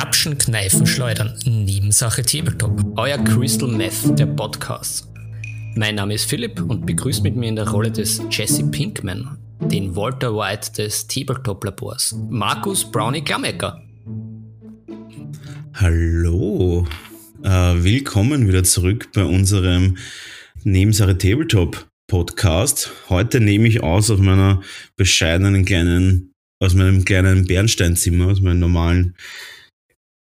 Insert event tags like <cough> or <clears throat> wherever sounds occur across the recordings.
Grapschen, Kneifen, Schleudern, Nebensache Tabletop. Euer Crystal Meth, der Podcast. Mein Name ist Philipp und begrüßt mit mir in der Rolle des Jesse Pinkman, den Walter White des Tabletop-Labors, Markus Brownie Klammecker. Hallo, äh, willkommen wieder zurück bei unserem Nebensache Tabletop Podcast. Heute nehme ich aus auf meiner bescheidenen kleinen, aus meinem kleinen Bernsteinzimmer, aus meinem normalen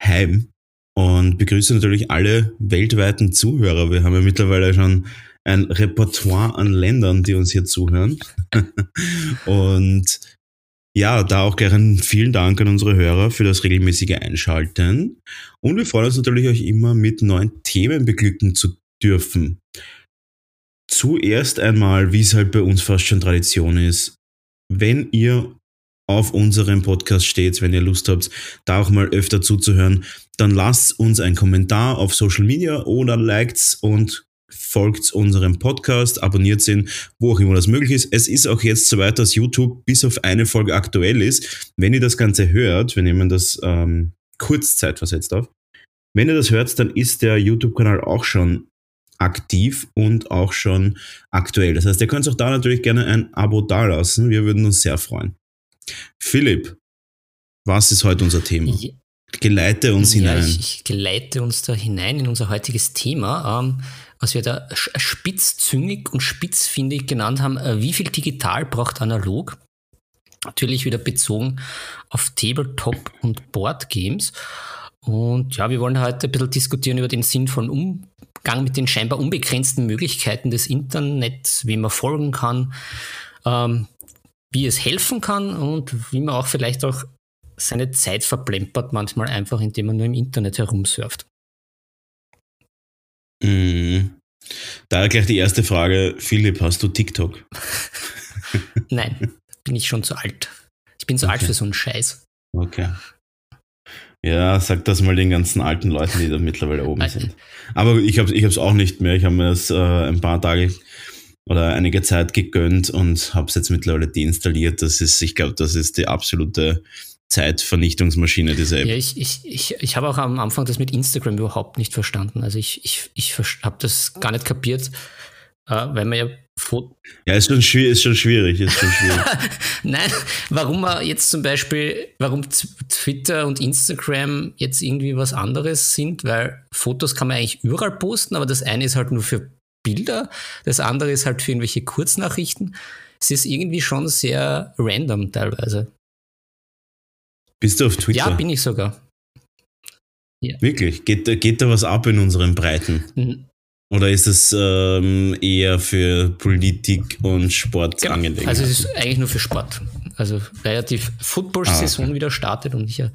Heim und begrüße natürlich alle weltweiten Zuhörer. Wir haben ja mittlerweile schon ein Repertoire an Ländern, die uns hier zuhören. <laughs> und ja, da auch gerne vielen Dank an unsere Hörer für das regelmäßige Einschalten. Und wir freuen uns natürlich euch immer mit neuen Themen beglücken zu dürfen. Zuerst einmal, wie es halt bei uns fast schon Tradition ist, wenn ihr auf unserem Podcast steht, wenn ihr Lust habt, da auch mal öfter zuzuhören, dann lasst uns einen Kommentar auf Social Media oder liked und folgt unserem Podcast, abonniert ihn, wo auch immer das möglich ist. Es ist auch jetzt soweit, dass YouTube bis auf eine Folge aktuell ist. Wenn ihr das Ganze hört, wir nehmen das ähm, kurzzeitversetzt auf, wenn ihr das hört, dann ist der YouTube-Kanal auch schon aktiv und auch schon aktuell. Das heißt, ihr könnt auch da natürlich gerne ein Abo dalassen. Wir würden uns sehr freuen. Philipp, was ist heute unser Thema? Geleite uns ja, hinein. Ich, ich, geleite uns da hinein in unser heutiges Thema, ähm, was wir da spitzzüngig und spitzfindig genannt haben. Äh, wie viel digital braucht analog? Natürlich wieder bezogen auf Tabletop und Boardgames. Und ja, wir wollen heute ein bisschen diskutieren über den Sinn von Umgang mit den scheinbar unbegrenzten Möglichkeiten des Internets, wie man folgen kann, ähm, wie es helfen kann und wie man auch vielleicht auch seine Zeit verplempert, manchmal einfach, indem man nur im Internet herumsurft. Mhm. Da gleich die erste Frage. Philipp, hast du TikTok? <laughs> Nein, bin ich schon zu alt. Ich bin zu okay. alt für so einen Scheiß. Okay. Ja, sag das mal den ganzen alten Leuten, die da mittlerweile oben sind. Aber ich habe es ich auch nicht mehr. Ich habe mir das äh, ein paar Tage oder einige Zeit gegönnt und habe es jetzt mittlerweile deinstalliert. Das ist, ich glaube, das ist die absolute Zeitvernichtungsmaschine, diese App. Ja, ich, ich, ich, ich habe auch am Anfang das mit Instagram überhaupt nicht verstanden. Also ich, ich, ich habe das gar nicht kapiert, äh, weil man ja Foto. Ja, ist schon, schwierig, ist schon schwierig. Ist schon schwierig. Nein, warum man jetzt zum Beispiel, warum Twitter und Instagram jetzt irgendwie was anderes sind, weil Fotos kann man eigentlich überall posten, aber das eine ist halt nur für Bilder, das andere ist halt für irgendwelche Kurznachrichten. Es ist irgendwie schon sehr random teilweise. Bist du auf Twitter? Ja, bin ich sogar. Ja. Wirklich? Geht, geht da was ab in unseren Breiten? Mhm. Oder ist es ähm, eher für Politik und Sport genau. angelegt? Also es ist eigentlich nur für Sport. Also die Football-Saison ah, wieder startet und ich ja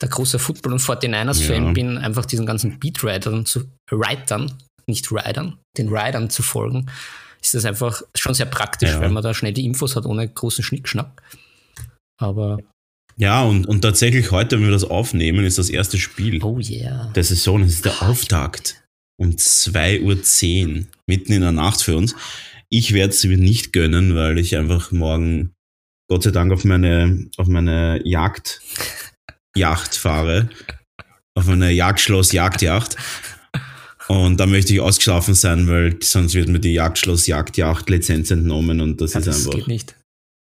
der große Football- und 49ers-Fan ja. bin, einfach diesen ganzen Beatwritern zu Writern, nicht Riders, den Riders zu folgen, ist das einfach schon sehr praktisch, ja. weil man da schnell die Infos hat ohne großen Schnickschnack. Aber ja, und, und tatsächlich heute, wenn wir das aufnehmen, ist das erste Spiel oh yeah. der Saison. Es ist der Auftakt um 2.10 Uhr, mitten in der Nacht für uns. Ich werde es mir nicht gönnen, weil ich einfach morgen, Gott sei Dank, auf meine, auf meine Jagd, Yacht fahre. Auf meine Jagdschloss-Jagdjacht. Und da möchte ich ausgeschlafen sein, weil sonst wird mir die Jagdschloss-Jagdjacht-Lizenz entnommen und das ja, ist das einfach. Das geht nicht.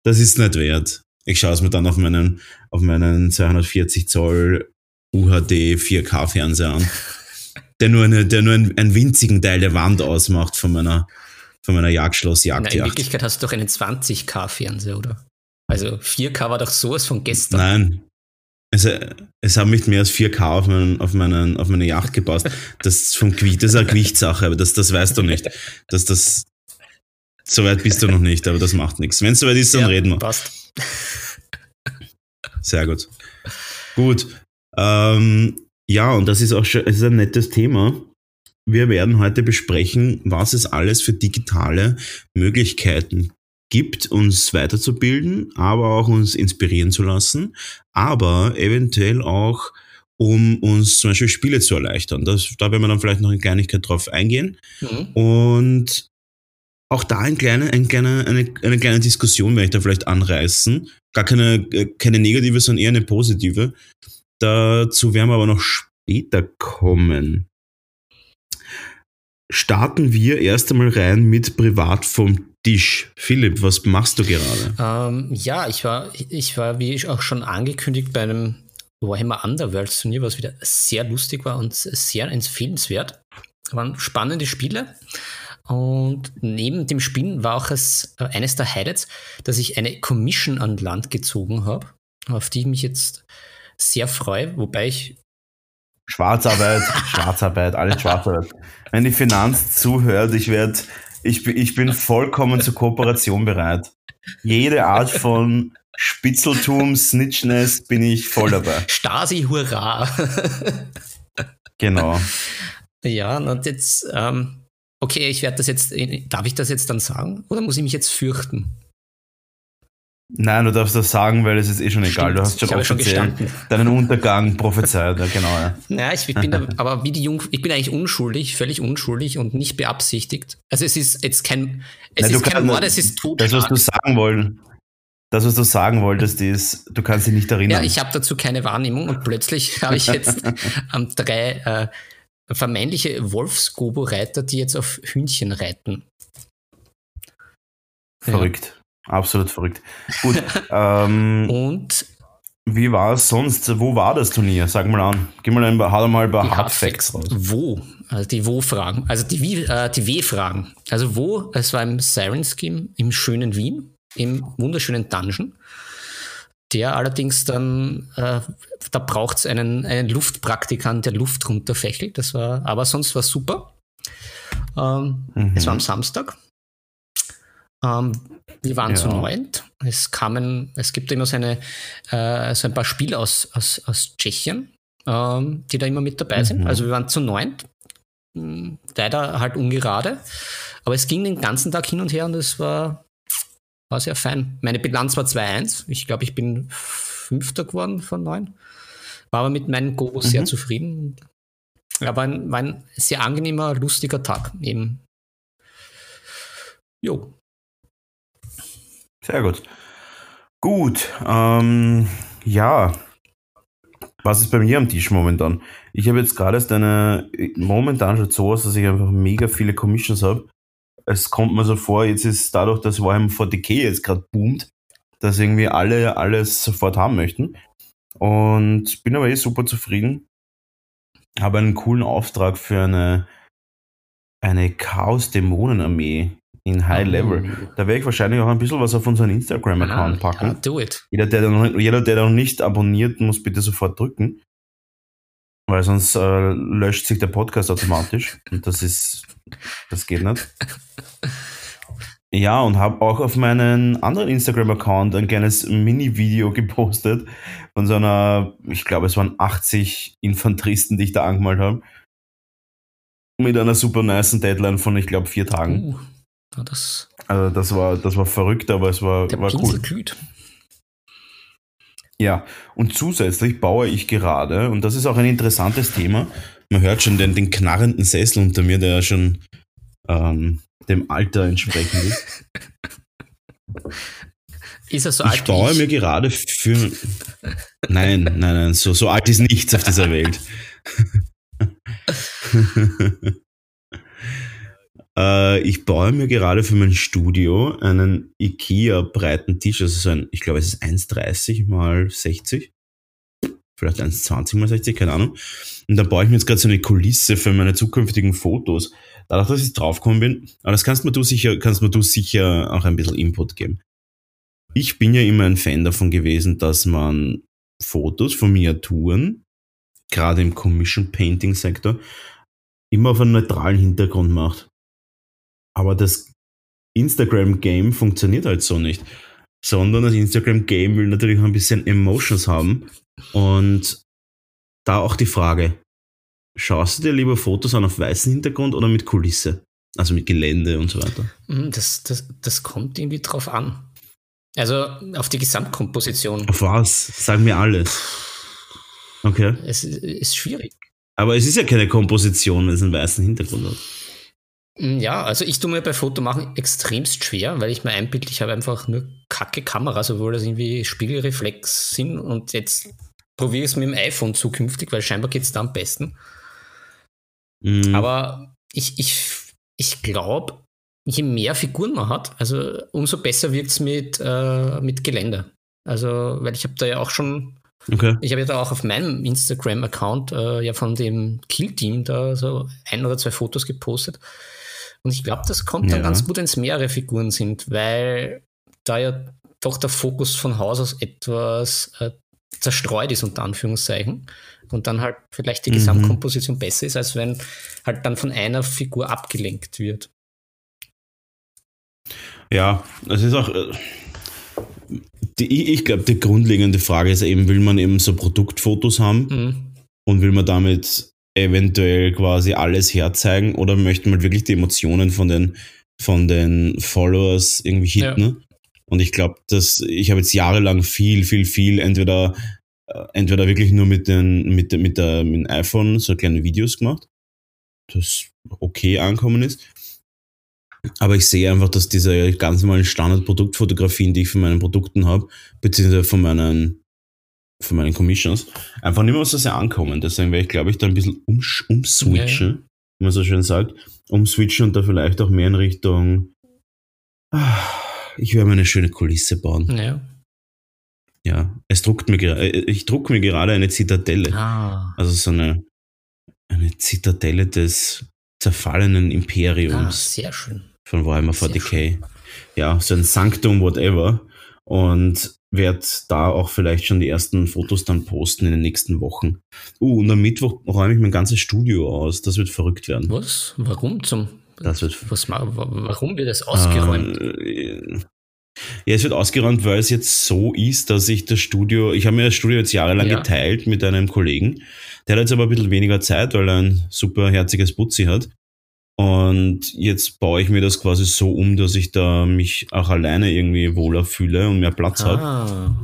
Das ist nicht wert. Ich schaue es mir dann auf meinen, auf meinen 240 Zoll UHD 4K Fernseher an <laughs> der nur, eine, der nur einen, einen winzigen Teil der Wand ausmacht von meiner, von meiner Jagdschloss-Jagdjacht. In Wirklichkeit hast du doch einen 20K-Fernseher, oder? Also 4K war doch sowas von gestern. Nein. Es, es haben nicht mehr als 4K auf, meinen, auf, meinen, auf meine Yacht gepasst. Das, vom Gewicht, das ist eine Gewichtssache, aber das, das weißt du nicht. Dass das, so weit bist du noch nicht, aber das macht nichts. Wenn es soweit ist, dann ja, reden wir. Passt. Sehr gut. Gut. Ähm, ja, und das ist auch schon ist ein nettes Thema. Wir werden heute besprechen, was es alles für digitale Möglichkeiten gibt, uns weiterzubilden, aber auch uns inspirieren zu lassen, aber eventuell auch, um uns zum Beispiel Spiele zu erleichtern. Das, da werden wir dann vielleicht noch eine Kleinigkeit drauf eingehen. Mhm. Und auch da ein kleine, ein kleine, eine, eine kleine Diskussion werde ich da vielleicht anreißen. Gar keine, äh, keine negative, sondern eher eine positive Dazu werden wir aber noch später kommen. Starten wir erst einmal rein mit Privat vom Tisch. Philipp, was machst du gerade? Ähm, ja, ich war, ich war, wie auch schon angekündigt, bei einem Warhammer Underworld Turnier, was wieder sehr lustig war und sehr empfehlenswert. Waren spannende Spiele. Und neben dem Spielen war auch es, äh, eines der Highlights, dass ich eine Commission an Land gezogen habe, auf die ich mich jetzt sehr freue, wobei ich. Schwarzarbeit, <laughs> Schwarzarbeit, alles Schwarzarbeit. Wenn die Finanz zuhört, ich werde, ich, ich bin vollkommen zur Kooperation bereit. Jede Art von Spitzeltum, Snitchness bin ich voll dabei. Stasi, hurra! genau. Ja, und jetzt, ähm, okay, ich werde das jetzt, darf ich das jetzt dann sagen oder muss ich mich jetzt fürchten? Nein, du darfst das sagen, weil es ist eh schon egal. Stimmt, du hast schon offiziell schon deinen Untergang prophezeit. Ja, genau. Ja, <laughs> ja ich, bin da, aber wie die Jung, ich bin eigentlich unschuldig, völlig unschuldig und nicht beabsichtigt. Also es ist jetzt kein, es Nein, ist kein Mord, es ist Totschlag. Das, was du sagen wollen, das, was du sagen wolltest, ist, du kannst dich nicht erinnern. Ja, ich habe dazu keine Wahrnehmung und plötzlich <laughs> habe ich jetzt <laughs> ähm, drei äh, vermeintliche Wolfsgobo-Reiter, die jetzt auf Hühnchen reiten. Verrückt. Absolut verrückt. Gut. <laughs> Ähm, und wie war es sonst? Wo war das Turnier? Sag mal an. Geh mal ein paar, hau mal ein paar Hardfacts raus. Wo? Also die Wo-Fragen. Also die, äh, die W-Fragen. Also wo? Es war im Siren Scheme im schönen Wien, im wunderschönen Dungeon. Der allerdings dann, äh, da braucht es einen, einen Luftpraktikant, der Luft runterfächelt. Das war, aber sonst war super. Ähm, mhm. Es war am Samstag. Ähm, wir waren ja. zu neunt. Es kamen, es gibt immer so, eine, äh, so ein paar Spiele aus, aus, aus Tschechien, ähm, die da immer mit dabei mhm. sind. Also wir waren zu neunt. Hm, leider halt ungerade. Aber es ging den ganzen Tag hin und her und es war, war sehr fein. Meine Bilanz war 2-1. Ich glaube, ich bin Fünfter geworden von neun. War aber mit meinem Go mhm. sehr zufrieden. Aber ein, war ein sehr angenehmer, lustiger Tag eben. Jo, sehr gut. Gut, ähm, ja. Was ist bei mir am Tisch momentan? Ich habe jetzt gerade erst eine, momentan schon so aus, dass ich einfach mega viele Commissions habe. Es kommt mir so vor, jetzt ist dadurch, dass Warhammer 40k jetzt gerade boomt, dass irgendwie alle alles sofort haben möchten. Und bin aber eh super zufrieden. Habe einen coolen Auftrag für eine, eine Chaos-Dämonen-Armee in High Level. Da werde ich wahrscheinlich auch ein bisschen was auf unseren Instagram-Account ah, packen. Ja, do it. Jeder der, noch, jeder, der noch nicht abonniert, muss bitte sofort drücken. Weil sonst äh, löscht sich der Podcast automatisch. Und das ist, das geht nicht. Ja, und habe auch auf meinen anderen Instagram-Account ein kleines Mini-Video gepostet von so einer, ich glaube, es waren 80 Infanteristen, die ich da angemalt habe. Mit einer super nice Deadline von, ich glaube, vier Tagen. Uh. Ja, das, also das war, das war verrückt, aber es war, der war cool. glüht. Ja, und zusätzlich baue ich gerade, und das ist auch ein interessantes Thema, man hört schon den, den knarrenden Sessel unter mir, der schon ähm, dem Alter entsprechend ist. <laughs> Ist er so alt? Ich baue mir gerade für. Nein, nein, nein, so, so alt ist nichts auf dieser Welt. <laughs> Äh, ich baue mir gerade für mein Studio einen IKEA-breiten Tisch, also so ein, ich glaube, es ist 1,30 mal 60. Vielleicht 1,20 mal 60, keine Ahnung. Und da baue ich mir jetzt gerade so eine Kulisse für meine zukünftigen Fotos. Dadurch, dass ich draufgekommen bin, aber das kannst mir du sicher, kannst mir du sicher auch ein bisschen Input geben. Ich bin ja immer ein Fan davon gewesen, dass man Fotos von Miniaturen, gerade im Commission Painting Sektor, immer auf einem neutralen Hintergrund macht. Aber das Instagram-Game funktioniert halt so nicht. Sondern das Instagram-Game will natürlich ein bisschen Emotions haben. Und da auch die Frage, schaust du dir lieber Fotos an auf weißem Hintergrund oder mit Kulisse? Also mit Gelände und so weiter? Hm, das, das, das kommt irgendwie drauf an. Also auf die Gesamtkomposition. Auf was? Sagen wir alles. Okay. Es ist schwierig. Aber es ist ja keine Komposition, wenn es einen weißen Hintergrund hat. Mm, ja, also ich tue mir bei Fotomachen extremst schwer, weil ich mir einbilde, ich habe einfach nur kacke Kameras, obwohl das irgendwie Spiegelreflex sind und jetzt probiere es mit dem iPhone zukünftig, weil scheinbar geht es da am besten. Mhm. Aber ich, ich, ich glaube, je mehr Figuren man hat, also umso besser wirkt es mit, äh, mit Gelände. Also, weil ich habe da ja auch schon, okay. ich habe ja da auch auf meinem Instagram-Account äh, ja von dem Kill-Team da so ein oder zwei Fotos gepostet. Und ich glaube, das kommt dann Ja. ganz gut, wenn es mehrere Figuren sind, weil da ja doch der Fokus von Haus aus etwas äh, zerstreut ist, unter Anführungszeichen. Und dann halt vielleicht die Mhm. Gesamtkomposition besser ist, als wenn halt dann von einer Figur abgelenkt wird. Ja, es ist auch. äh, Die, ich glaube, die grundlegende Frage ist eben, will man eben so Produktfotos haben Mhm. und will man damit eventuell quasi alles herzeigen oder möchte man wirklich die Emotionen von den, von den Followers irgendwie hitten? ne? Und ich glaube, dass ich habe jetzt jahrelang viel, viel, viel entweder, äh, entweder wirklich nur mit, den, mit, mit, der, mit dem iPhone so kleine Videos gemacht, das okay ankommen ist. Aber ich sehe einfach, dass diese ganz normalen Standard-Produktfotografien, die ich von meinen Produkten habe, beziehungsweise von meinen, von meinen Commissions, einfach nicht mehr so sehr ankommen. Deswegen werde ich, glaube ich, da ein bisschen umsch- umswitchen, wie man so schön sagt. Umswitchen und da vielleicht auch mehr in Richtung, ah, ich werde mir eine schöne Kulisse bauen. Ja. Ja, es druckt mir gerade, ich drucke mir gerade eine Zitadelle. Ah. Also so eine, eine Zitadelle des zerfallenen ah, Imperiums sehr schön. von Warhammer Sehr 40k. Ja, so ein Sanktum, whatever. Und werde da auch vielleicht schon die ersten Fotos dann posten in den nächsten Wochen. Uh, und am Mittwoch räume ich mein ganzes Studio aus. Das wird verrückt werden. Was? Warum zum? Das wird Was, warum wird das ausgeräumt? Äh, ja, es wird ausgeräumt, weil es jetzt so ist, dass ich das Studio, ich habe mir das Studio jetzt jahrelang Ja. geteilt mit einem Kollegen. Der hat jetzt aber ein bisschen weniger Zeit, weil er ein super herziges Putzi hat. Und jetzt baue ich mir das quasi so um, dass ich da mich auch alleine irgendwie wohler fühle und mehr Platz habe. ah,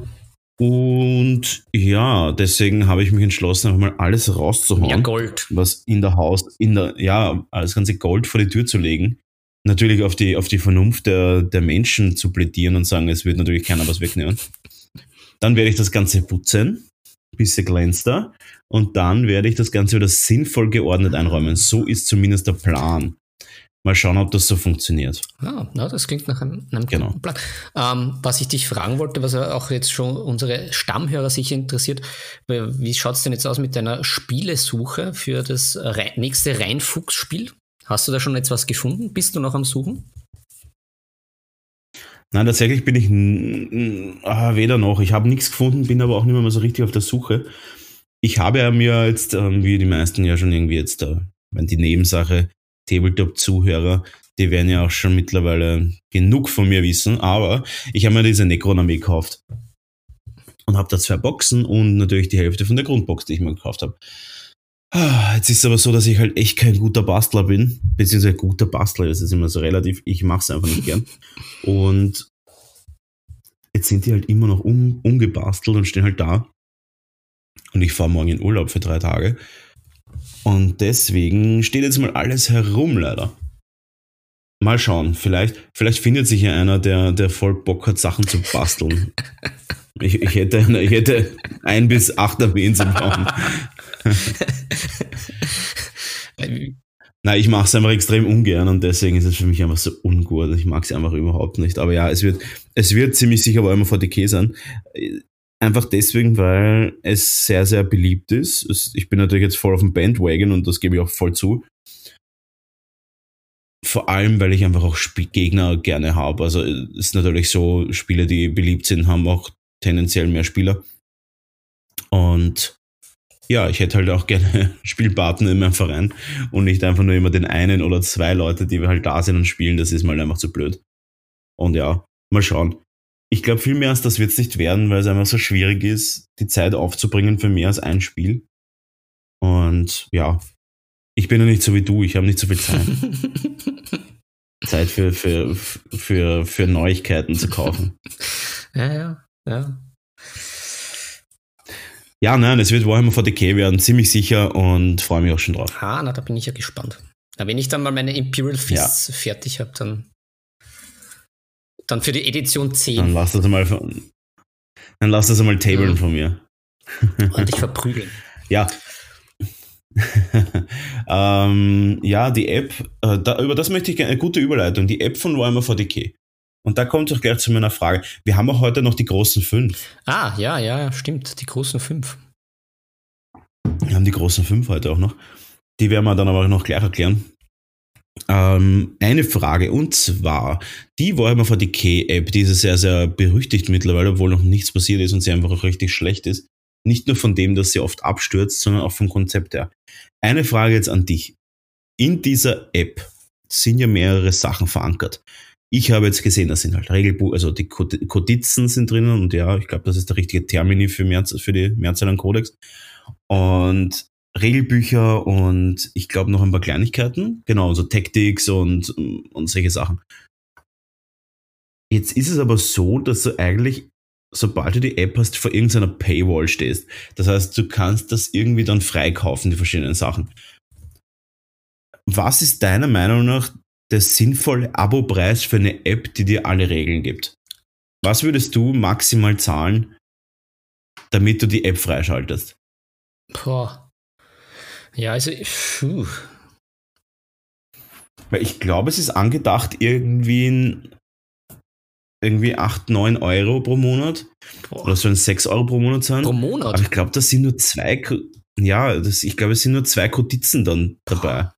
Und ja, deswegen habe ich mich entschlossen, einfach mal alles rauszuhauen Gold. was in der Haus, in der, ja, das ganze Gold vor die Tür zu legen. Natürlich auf die, auf die Vernunft der, der Menschen zu plädieren und sagen, es wird natürlich keiner was wegnehmen. Dann werde ich das Ganze putzen, bisschen glänzt da. Und dann werde ich das Ganze wieder sinnvoll geordnet einräumen. So ist zumindest der Plan. Mal schauen, ob das so funktioniert. Ah, na, das klingt nach einem, einem Genau. guten Plan. Ähm, was ich dich fragen wollte, was auch jetzt schon unsere Stammhörer sicher interessiert, weil wie schaut es denn jetzt aus mit deiner Spielesuche für das nächste Reinfuchs-Spiel? Hast du da schon etwas gefunden? Bist du noch am Suchen? Nein, tatsächlich bin ich ah, weder noch. Ich habe nichts gefunden, bin aber auch nicht mehr so richtig auf der Suche. Ich habe ja mir jetzt, ähm, wie die meisten ja schon irgendwie jetzt, äh, wenn die Nebensache, Tabletop-Zuhörer, die werden ja auch schon mittlerweile genug von mir wissen, aber ich habe mir diese Necron-Armee gekauft. Und habe da zwei Boxen und natürlich die Hälfte von der Grundbox, die ich mir gekauft habe. Ah, Jetzt ist es aber so, dass ich halt echt kein guter Bastler bin, beziehungsweise guter Bastler, ist immer so relativ, ich mache es einfach nicht gern. Und jetzt sind die halt immer noch um, umgebastelt und stehen halt da. Und ich fahre morgen in Urlaub für drei Tage. Und deswegen steht jetzt mal alles herum, leider. Mal schauen, vielleicht, vielleicht findet sich ja einer, der, der voll Bock hat, Sachen zu basteln. Ich, ich, hätte, ich hätte ein bis acht Armeen zu bauen. <laughs> Nein, ich mache es einfach extrem ungern und deswegen ist es für mich einfach so ungut. Ich mag es einfach überhaupt nicht. Aber ja, es wird, es wird ziemlich sicher Warhammer 40k sein. Einfach deswegen, weil es sehr, sehr beliebt ist. Ich bin natürlich jetzt voll auf dem Bandwagon und das gebe ich auch voll zu. Vor allem, weil ich einfach auch Spiel Gegner gerne habe. Also es ist natürlich so, Spiele, die beliebt sind, haben auch tendenziell mehr Spieler. Und ja, ich hätte halt auch gerne <laughs> Spielpartner in meinem Verein und nicht einfach nur immer den einen oder zwei Leute, die halt da sind und spielen. Das ist mal einfach zu blöd. Und ja, mal schauen. Ich glaube, viel mehr als das wird es nicht werden, weil es einfach so schwierig ist, die Zeit aufzubringen für mehr als ein Spiel. Und ja, ich bin ja nicht so wie du, ich habe nicht so viel Zeit. <laughs> Zeit für, für, für, für Neuigkeiten zu kaufen. ja, ja, ja. Ja, nein, es wird Warhammer 40k werden, ziemlich sicher und freue mich auch schon drauf. Ah, na, da bin ich ja gespannt. Na, wenn ich dann mal meine Imperial Fists fertig habe, dann, dann für die Edition 10. Dann lass das mal von, dann lass das einmal tabeln Mhm. von mir. und dich verprügeln. <laughs> Ja. <laughs> ähm, ja, die App, äh, da, über das möchte ich gerne, eine gute Überleitung, die App von Warhammer 40k. Und da kommt es auch gleich zu meiner Frage. Wir haben auch heute noch die großen fünf. Ah, ja, ja, stimmt, die großen fünf. Wir haben die großen fünf heute auch noch. Die werden wir dann aber noch gleich erklären. Ähm, eine Frage und zwar die Warhammer 40k App, die ist sehr, sehr berüchtigt mittlerweile, obwohl noch nichts passiert ist und sie einfach auch richtig schlecht ist. Nicht nur von dem, dass sie oft abstürzt, sondern auch vom Konzept her. Eine Frage jetzt an dich. In dieser App sind ja mehrere Sachen verankert. Ich habe jetzt gesehen, das sind halt Regelbuch, also die Kodizen sind drinnen und ja, ich glaube, das ist der richtige Termini für, Mehrz, für die Mehrzahl an Codex. Und Regelbücher und ich glaube noch ein paar Kleinigkeiten. Genau, so Tactics und, und solche Sachen. Jetzt ist es aber so, dass du eigentlich, sobald du die App hast, vor irgendeiner Paywall stehst. Das heißt, du kannst das irgendwie dann freikaufen, die verschiedenen Sachen. Was ist deiner Meinung nach der sinnvolle Abo-Preis für eine App, die dir alle Regeln gibt? Was würdest du maximal zahlen, damit du die App freischaltest? Boah. Ja, also, puh. Weil ich glaube, es ist angedacht irgendwie in irgendwie 8, 9 Euro pro Monat. Boah. Oder sollen 6 Euro pro Monat sein? Pro Monat? Aber ich glaube, das sind nur zwei, ja, das, ich glaube, es sind nur zwei Kodizen dann dabei.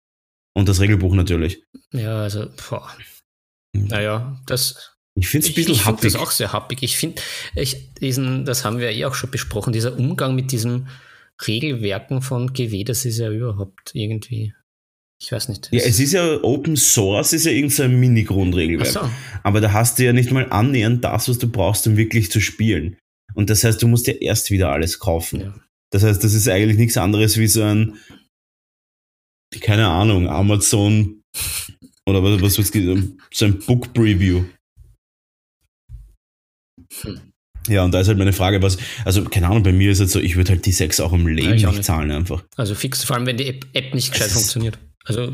Und das Regelbuch natürlich. Ja, also, boah. Naja, das. Ich finde es ein bisschen ich, ich happig. Ich finde das auch sehr happig. Ich finde, ich, diesen, das haben wir ja eh auch schon besprochen, dieser Umgang mit diesem Regelwerken von GW, das ist ja überhaupt irgendwie. Ich weiß nicht. Ja, es ist ja Open Source, ist ja irgendein Mini-Grundregelwerk. So. Aber da hast du ja nicht mal annähernd das, was du brauchst, um wirklich zu spielen. Und das heißt, du musst ja erst wieder alles kaufen. Ja. Das heißt, das ist eigentlich nichts anderes wie so ein, keine Ahnung, Amazon oder was, was, was so ein Book Preview. Hm. Ja, und da ist halt meine Frage, was, also keine Ahnung, bei mir ist es so, ich würde halt die 6 auch im Leben ja, nicht, nicht, zahlen einfach. Also fix, vor allem wenn die App, App nicht gescheit funktioniert. Also.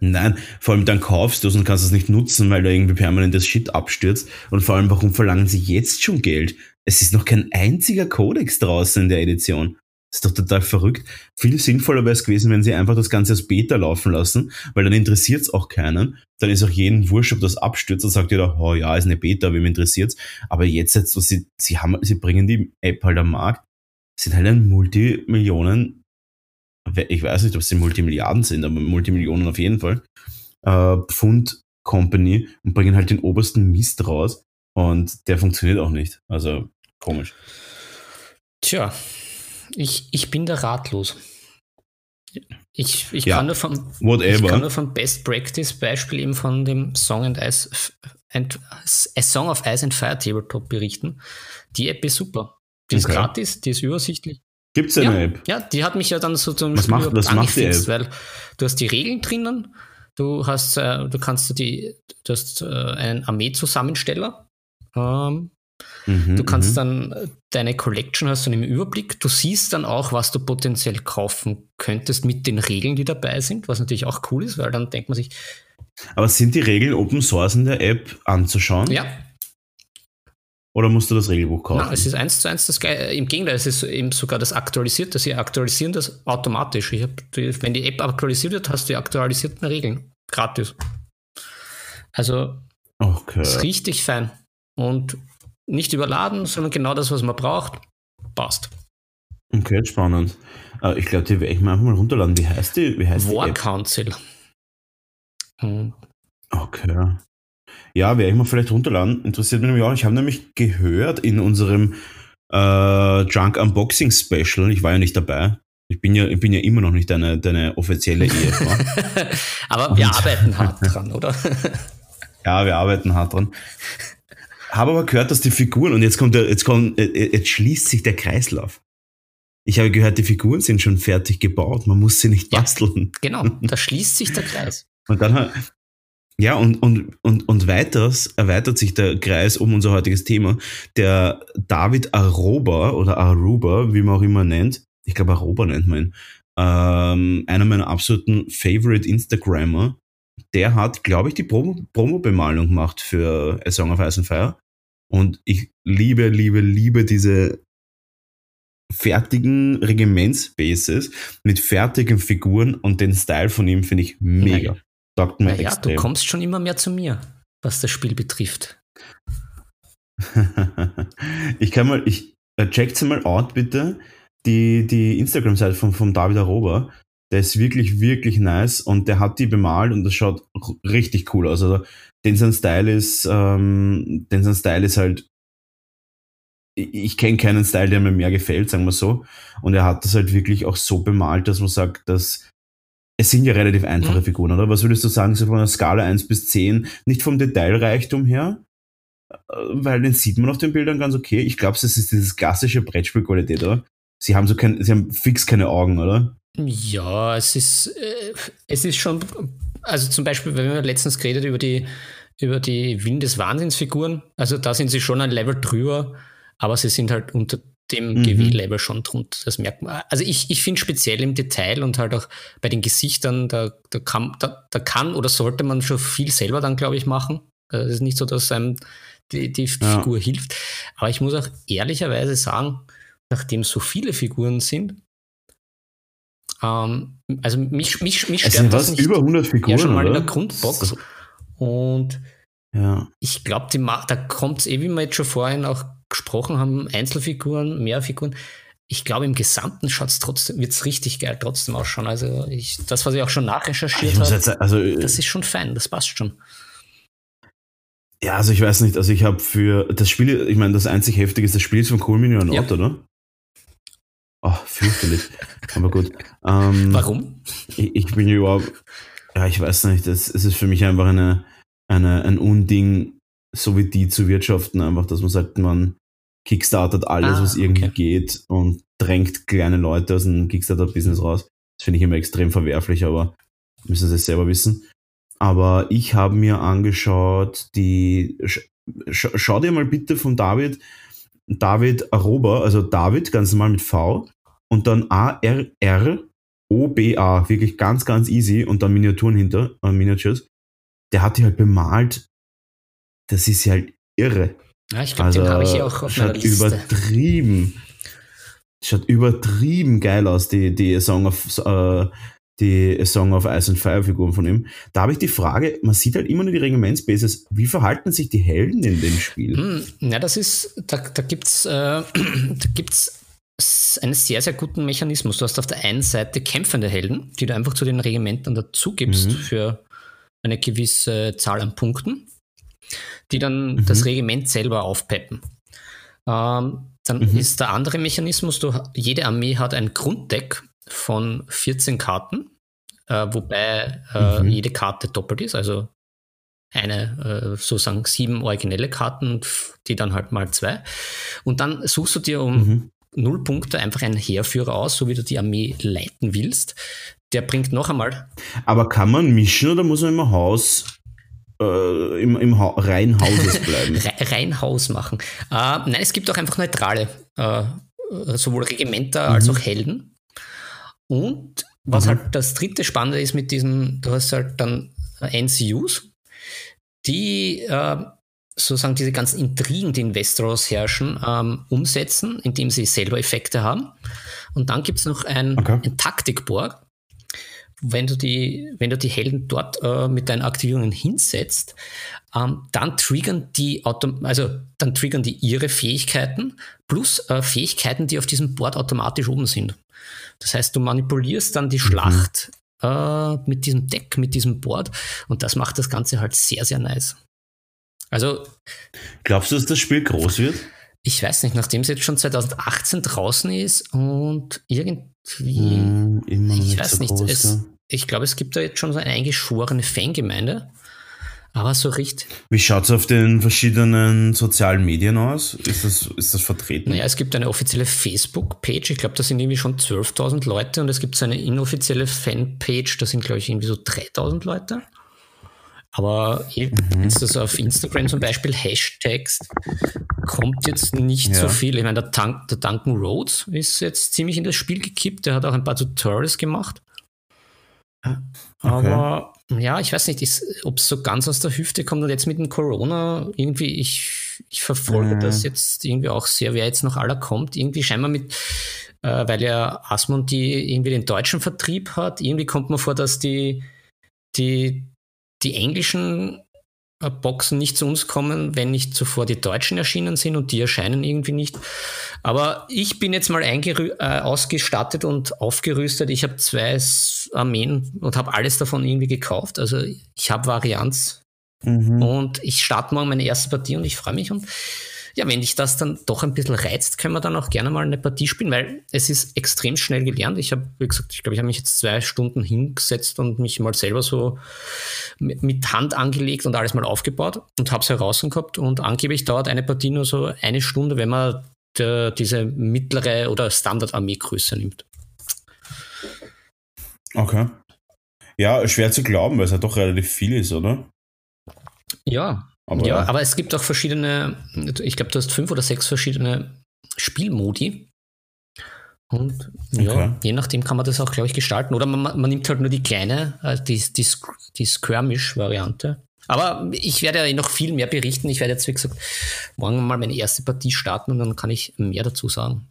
Nein, vor allem dann kaufst du es und kannst es nicht nutzen, weil da irgendwie permanent das Shit abstürzt. Und vor allem, warum verlangen sie jetzt schon Geld? Es ist noch kein einziger Codex draußen in der Edition. Ist doch total verrückt. Viel sinnvoller wäre es gewesen, wenn sie einfach das Ganze als Beta laufen lassen, weil dann interessiert es auch keinen. Dann ist auch jeden wurscht, ob das abstürzt und sagt jeder, oh ja, ist eine Beta, wem interessiert's. Aber jetzt, jetzt sie, sie, haben, sie bringen die App halt am Markt, sind halt ein Multimillionen, ich weiß nicht, ob sie Multimilliarden sind, aber Multimillionen auf jeden Fall, äh, Pfund Company und bringen halt den obersten Mist raus und der funktioniert auch nicht. Also komisch. Tja, ich, ich bin da ratlos. Ich, ich, ja, kann nur vom, ich kann nur vom Best Practice Beispiel eben von dem Song and Ice and, A Song of Ice and Fire Tabletop berichten. Die App ist super. Die ist gratis, die ist übersichtlich. Gibt es eine ja, App? Ja, die hat mich ja dann so zum was macht, was macht die App? weil du hast die Regeln drinnen, du hast, äh, du kannst die, du hast äh, einen Armeezusammensteller, ähm, Mhm, du kannst mhm. dann äh, deine Collection hast du im Überblick. Du siehst dann auch, was du potenziell kaufen könntest mit den Regeln, die dabei sind, was natürlich auch cool ist, weil dann denkt man sich. Aber sind die Regeln Open Source in der App anzuschauen? Ja. Oder musst du das Regelbuch kaufen? Nein, es ist eins zu eins das Geile. Im Gegenteil, es ist eben sogar das aktualisierte. Sie aktualisieren das automatisch. Hab, wenn die App aktualisiert wird, hast du die aktualisierten Regeln. Gratis. Also, okay. ist richtig fein. Und nicht überladen, sondern genau das, was man braucht, passt. Okay, spannend. Äh, ich glaube, die werde ich mir einfach mal runterladen. Wie heißt die? Wie heißt War die Council. Hm. Okay. Ja, werde ich mal vielleicht runterladen. Interessiert mich nämlich auch. Ich habe nämlich gehört in unserem äh, Drunk Unboxing Special, ich war ja nicht dabei. Ich bin ja, ich bin ja immer noch nicht deine, deine offizielle Ehefrau. <laughs> Aber wir arbeiten hart dran, oder? <laughs> ja, wir arbeiten hart dran. Habe aber gehört, dass die Figuren, und jetzt kommt der, jetzt kommt, äh, äh, jetzt schließt sich der Kreislauf. Ich habe gehört, die Figuren sind schon fertig gebaut. Man muss sie nicht basteln. Ja, genau, <laughs> da schließt sich der Kreis. Und dann, ja, und, und, und, und weiters erweitert sich der Kreis um unser heutiges Thema. Der David Aroba oder Aruba, wie man auch immer nennt, ich glaube Aroba nennt man ihn, ähm, einer meiner absoluten Favorite Instagrammer, der hat, glaube ich, die Promo-Bemalung gemacht für A Song of Ice and Fire. Und ich liebe, liebe, liebe diese fertigen Regimentsbases mit fertigen Figuren und den Style von ihm finde ich mega. Taugt mir ja, du kommst schon immer mehr zu mir, was das Spiel betrifft. <laughs> ich kann mal, ich äh, checkt mal out bitte die, die Instagram-Seite von, von David Aroba. Der ist wirklich, wirklich nice und der hat die bemalt und das schaut richtig cool aus. Also, den sein Style ist, ähm, den sein Style ist halt ich kenne keinen Style, der mir mehr gefällt, sagen wir so. Und er hat das halt wirklich auch so bemalt, dass man sagt, dass es sind ja relativ einfache mhm. Figuren, oder? Was würdest du sagen, so von einer Skala 1 bis 10, nicht vom Detailreichtum her, äh, weil den sieht man auf den Bildern ganz okay. Ich glaube, es ist dieses klassische Brettspielqualität, oder? Sie haben so kein, sie haben fix keine Augen, oder? Ja, es ist, äh, es ist schon, also zum Beispiel, wenn wir letztens geredet über die, über die Willen des Wahnsinnsfiguren, also da sind sie schon ein Level drüber aber sie sind halt unter dem mhm. GW-Level schon drunter. Das merkt man. Also ich, ich finde speziell im Detail und halt auch bei den Gesichtern, da, da, kann, da, da kann oder sollte man schon viel selber dann, glaube ich, machen. Also es ist nicht so, dass einem die, die ja. Figur hilft. Aber ich muss auch ehrlicherweise sagen, nachdem so viele Figuren sind, ähm, also mich, mich, mich stört das nicht. über 100 Figuren, ja, schon mal oder? in der Grundbox. Und ja. ich glaube, da kommt es eh, wie wir jetzt schon vorhin auch gesprochen haben, Einzelfiguren, mehr Figuren. Ich glaube, im Gesamten schaut's trotzdem, wird's richtig geil trotzdem ausschauen. Also ich, das, was ich auch schon nachrecherchiert habe, also, äh, das ist schon fein, das passt schon. Ja, also ich weiß nicht, also ich habe für das Spiel, ich meine, das einzig Heftige ist, das Spiel ist von Cool Mini ja. oder? Oh, fürchterlich. Aber gut. Ähm, Warum? Ich, ich, bin überhaupt, ja, ich weiß nicht, es ist für mich einfach eine, eine, ein Unding, so wie die zu wirtschaften, einfach, dass man sagt, man kickstartet alles, ah, was irgendwie okay. geht und drängt kleine Leute aus dem Kickstarter-Business raus. Das finde ich immer extrem verwerflich, aber müssen sie es selber wissen. Aber ich habe mir angeschaut, die, sch, schau dir mal bitte von David, David Aroba, also David, ganz normal mit V, und dann A-R-R-O-B-A, wirklich ganz, ganz easy, und dann Miniaturen hinter, äh, Miniatures. Der hat die halt bemalt. Das ist ja halt irre. Ja, ich glaube, also, den habe ich auch auf meiner Liste. übertrieben. Schaut übertrieben geil aus, die, die Song of, äh, die Song of Ice and Fire Figuren von ihm. Da habe ich die Frage, man sieht halt immer nur die Regimentsbases, wie verhalten sich die Helden in dem Spiel? Hm, ja, das ist, da, da gibt's, äh, <clears throat> da gibt's einen sehr, sehr guten Mechanismus. Du hast auf der einen Seite kämpfende Helden, die du einfach zu den Regimentern dazu gibst mhm. für eine gewisse Zahl an Punkten die dann mhm. das Regiment selber aufpeppen. Ähm, dann mhm. ist der andere Mechanismus, du, jede Armee hat ein Grunddeck von 14 Karten, äh, wobei äh, mhm. jede Karte doppelt ist, also eine, äh, sozusagen sieben originelle Karten, die dann halt mal zwei. Und dann suchst du dir um mhm. null Punkte einfach einen Heerführer aus, so wie du die Armee leiten willst. Der bringt noch einmal. Aber kann man mischen oder muss man immer Haus äh, im, im ha Reihenhauses <laughs> bleiben. Reihenhaus machen. Äh, nein, es gibt auch einfach neutrale, äh, sowohl Regimenter mhm. als auch Helden. Und was mhm. halt das dritte Spannende ist mit diesen, du hast halt dann NCUs, die äh, sozusagen diese ganzen Intrigen, die in Westeros herrschen, ähm, umsetzen, indem sie selber Effekte haben. Und dann gibt es noch ein, okay. ein Taktikboard, wenn du die, wenn du die Helden dort äh, mit deinen Aktivierungen hinsetzt, ähm, dann triggern die also dann triggern die ihre Fähigkeiten plus äh, Fähigkeiten, die auf diesem Board automatisch oben sind. Das heißt, du manipulierst dann die mhm. Schlacht äh, mit diesem Deck, mit diesem Board und das macht das Ganze halt sehr, sehr nice. Also. Glaubst du, dass das Spiel groß wird? Ich weiß nicht, nachdem es jetzt schon 2018 draußen ist und irgendwie, mm, ich weiß so nicht, groß, es, ja ich glaube, es gibt da jetzt schon so eine eingeschworene Fangemeinde. Aber so richtig. Wie schaut es auf den verschiedenen sozialen Medien aus? Ist das, ist das vertreten? Naja, es gibt eine offizielle Facebook-Page. Ich glaube, da sind irgendwie schon 12.000 Leute. Und es gibt so eine inoffizielle Fanpage. Da sind, glaube ich, irgendwie so 3.000 Leute. Aber mhm. jetzt das auf Instagram zum Beispiel Hashtags kommt jetzt nicht ja. so viel. Ich meine, der, Dun der Duncan Rhodes ist jetzt ziemlich in das Spiel gekippt. Der hat auch ein paar Tutorials gemacht. Aber okay. ja, ich weiß nicht, ob es so ganz aus der Hüfte kommt und jetzt mit dem Corona irgendwie, ich, ich verfolge mhm. das jetzt irgendwie auch sehr, wer jetzt noch aller kommt. Irgendwie scheinbar mit äh, weil ja Asmund die irgendwie den deutschen Vertrieb hat. Irgendwie kommt mir vor, dass die, die, die englischen Boxen nicht zu uns kommen, wenn nicht zuvor die deutschen erschienen sind und die erscheinen irgendwie nicht. Aber ich bin jetzt mal äh, ausgestattet und aufgerüstet. Ich habe zwei Armeen und habe alles davon irgendwie gekauft. Also ich habe Varianz mhm. und ich starte morgen meine erste Partie und ich freue mich und ja, wenn dich das dann doch ein bisschen reizt, können wir dann auch gerne mal eine Partie spielen, weil es ist extrem schnell gelernt. Ich habe, wie gesagt, ich glaube, ich habe mich jetzt zwei Stunden hingesetzt und mich mal selber so mit Hand angelegt und alles mal aufgebaut und habe es herausgehabt. Und angeblich dauert eine Partie nur so eine Stunde, wenn man der, diese mittlere oder Standard-Armeegröße nimmt. Okay. Ja, schwer zu glauben, weil es ja doch relativ viel ist, oder? Ja, aber ja, aber es gibt auch verschiedene, ich glaube, du hast fünf oder sechs verschiedene Spielmodi. Und okay. ja, je nachdem kann man das auch, glaube ich, gestalten. Oder man, man, nimmt halt nur die kleine, äh, die, die, die Skirmish-Variante. Aber ich werde ja noch viel mehr berichten. Ich werde jetzt, wie gesagt, morgen mal meine erste Partie starten und dann kann ich mehr dazu sagen.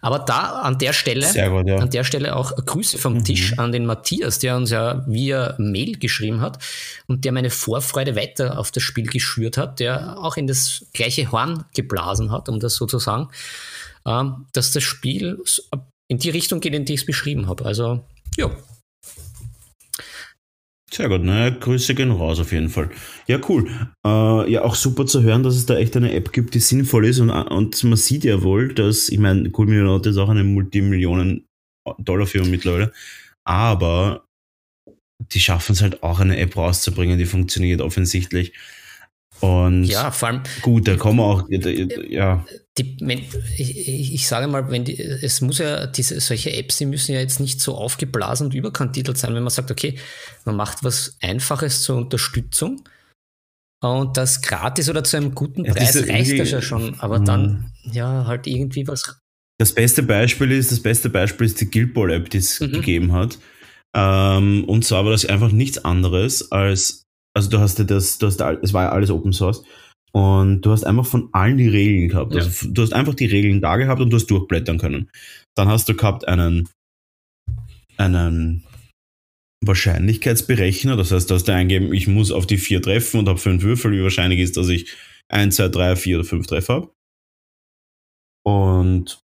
Aber da an der Stelle, gut, ja. an der Stelle auch Grüße vom mhm. Tisch an den Matthias, der uns ja via Mail geschrieben hat und der meine Vorfreude weiter auf das Spiel geschürt hat, der auch in das gleiche Horn geblasen hat, um das so zu sagen, ähm, dass das Spiel in die Richtung geht, in die ich es beschrieben habe. Also, ja, sehr gut, ne? Grüße gehen raus auf jeden Fall. Ja, cool. Äh, ja, auch super zu hören, dass es da echt eine App gibt, die sinnvoll ist und, und man sieht ja wohl, dass, ich meine, Cool Millionaire ist auch eine Multimillionen-Dollar-Firma mittlerweile, aber die schaffen es halt auch, eine App rauszubringen, die funktioniert offensichtlich. Und ja, vor allem. Gut, da kommen auch, ja. Die, ich, ich, sage mal, wenn die, es muss ja, diese, solche Apps, die müssen ja jetzt nicht so aufgeblasen und überkantitelt sein, wenn man sagt, okay, man macht was Einfaches zur Unterstützung und das gratis oder zu einem guten Preis ja, reicht das ja schon, aber mh. dann, ja, halt irgendwie was. Das beste Beispiel ist, das beste Beispiel ist die Guild Ball App, die es mhm. gegeben hat. Ähm, und zwar war das einfach nichts anderes als also du hast ja das, du hast, es war ja alles Open Source und du hast einfach von allen die Regeln gehabt. Ja. Also du hast einfach die Regeln da gehabt und du hast durchblättern können. Dann hast du gehabt einen, einen Wahrscheinlichkeitsberechner, das heißt, du hast du eingeben, ich muss auf die vier treffen und habe fünf Würfel, wie wahrscheinlich ist, dass ich ein, zwei, drei, vier oder fünf Treffer habe. Und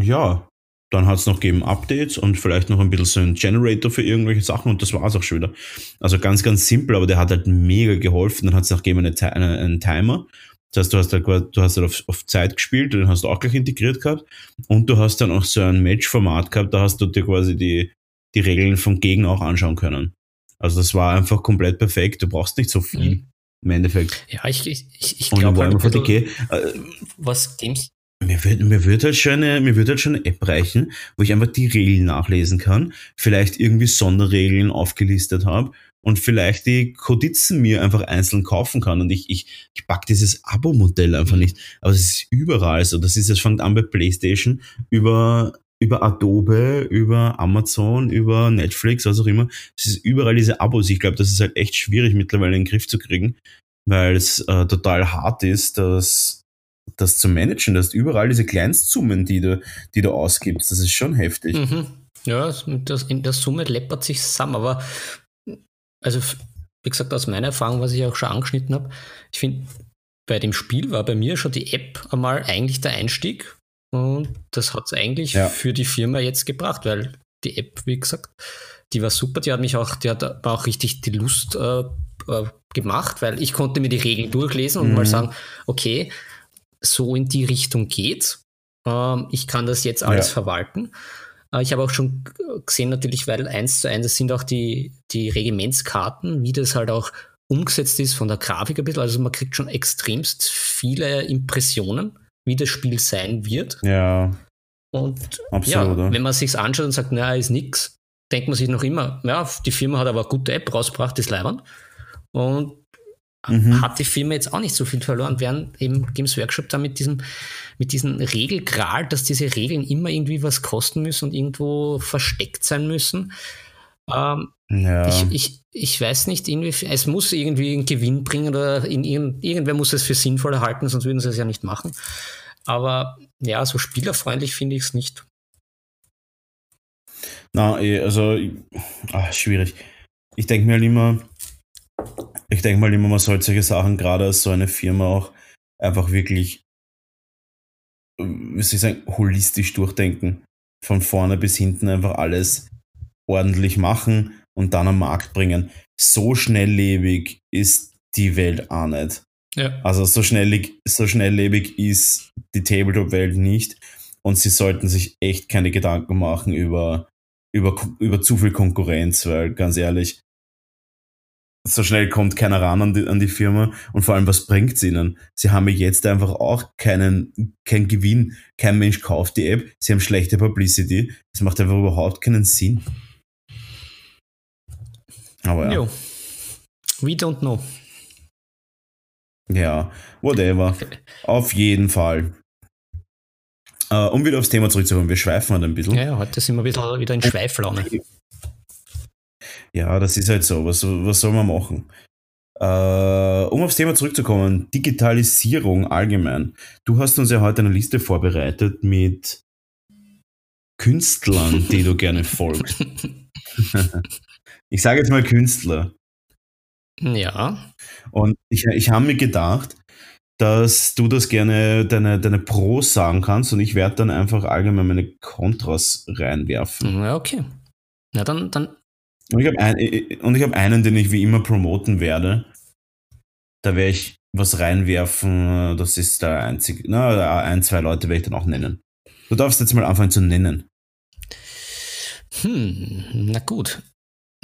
ja, dann hat es noch gegeben Updates und vielleicht noch ein bisschen so ein Generator für irgendwelche Sachen und das war es auch schon wieder. Also ganz, ganz simpel, aber der hat halt mega geholfen. Dann hat es noch gegeben eine, eine, einen Timer. Das heißt, du hast halt, du hast halt auf, auf Zeit gespielt, den hast du auch gleich integriert gehabt. Und du hast dann auch so ein Match-Format gehabt, da hast du dir quasi die, die Regeln vom Gegner auch anschauen können. Also das war einfach komplett perfekt. Du brauchst nicht so viel. Mhm. Im Endeffekt. Ja, ich, ich, ich glaube halt, bisschen, was Games mir wird, mir wird halt schon eine, mir wird halt schon eine App reichen, wo ich einfach die Regeln nachlesen kann, vielleicht irgendwie Sonderregeln aufgelistet habe und vielleicht die Kodizen mir einfach einzeln kaufen kann. Und ich, ich, ich pack dieses Abo-Modell einfach nicht. Aber es ist überall so. Das ist, es fängt an bei PlayStation über, über Adobe, über Amazon, über Netflix, was auch immer. Es ist überall diese Abos. Ich glaube, das ist halt echt schwierig mittlerweile in den Griff zu kriegen, weil es äh, total hart ist, dass das zu managen. Du hast überall diese Kleinstsummen, die du, die du ausgibst. Das ist schon heftig. Mhm. Ja, das, in der Summe läppert sich zusammen. Aber also, wie gesagt, aus meiner Erfahrung, was ich auch schon angeschnitten habe, ich finde, bei dem Spiel war bei mir schon die App einmal eigentlich der Einstieg. Und das hat es eigentlich ja. für die Firma jetzt gebracht, weil die App, wie gesagt, die war super, die hat mich auch, die hat auch richtig die Lust äh, äh, gemacht, weil ich konnte mir die Regeln durchlesen und mhm. mal sagen, okay, so in die Richtung geht. Ähm, ich kann das jetzt alles ja. verwalten. Äh, ich habe auch schon gesehen, natürlich, weil eins zu eins sind auch die, die Regimentskarten, wie das halt auch umgesetzt ist von der Grafik ein bisschen. Also man kriegt schon extremst viele Impressionen, wie das Spiel sein wird. Ja. Und Absolut, ja, wenn man sich anschaut und sagt, naja, ist nix, denkt man sich noch immer, ja, die Firma hat aber eine gute App rausgebracht, ist leibend. Und mhm. hat die Firma jetzt auch nicht so viel verloren, während eben Games Workshop da mit diesem, mit diesem Regelgral, dass diese Regeln immer irgendwie was kosten müssen und irgendwo versteckt sein müssen. Ähm, ja. ich, ich, ich weiß nicht, irgendwie, es muss irgendwie einen Gewinn bringen oder in, irgend, irgendwer muss es für sinnvoll erhalten, sonst würden sie es ja nicht machen. aber ja, so spielerfreundlich finde ich es nicht. Na, eh, also, ach, schwierig. Ich denke mir halt immer, ich denke mal immer, man sollte solche Sachen gerade als so eine Firma auch einfach wirklich, wie soll ich sagen, holistisch durchdenken. Von vorne bis hinten einfach alles ordentlich machen und dann am Markt bringen. So schnelllebig ist die Welt auch nicht. Ja. Also so, schnellig, so schnelllebig ist die Tabletop-Welt nicht und sie sollten sich echt keine Gedanken machen über, über, über zu viel Konkurrenz, weil ganz ehrlich, so schnell kommt keiner ran an die, an die Firma und vor allem, was bringt es ihnen? Sie haben ja jetzt einfach auch keinen, keinen Gewinn. Kein Mensch kauft die App, sie haben schlechte Publicity. Das macht einfach überhaupt keinen Sinn. Aber ja. Jo. We don't know. Ja, whatever. <laughs> Auf jeden Fall. Uh, um wieder aufs Thema zurückzukommen, wir schweifen halt ein bisschen. Ja, heute sind wir wieder, wieder in Schweiflaune. Ja, das ist halt so. Was, was soll man machen? Uh, um aufs Thema zurückzukommen, Digitalisierung allgemein. Du hast uns ja heute eine Liste vorbereitet mit Künstlern, die du gerne folgst. <laughs> ich sage jetzt mal Künstler. Ja. Und ich, ich habe mir gedacht, dass du das gerne deine, deine Pros sagen kannst und ich werde dann einfach allgemein meine Kontras reinwerfen. Ja, okay. Na dann, dann und ich habe ein, hab einen, den ich wie immer promoten werde. Da werde ich was reinwerfen. Das ist der einzige. Na, ein, zwei Leute werde ich dann auch nennen. Du darfst jetzt mal anfangen zu nennen. Hm, na gut.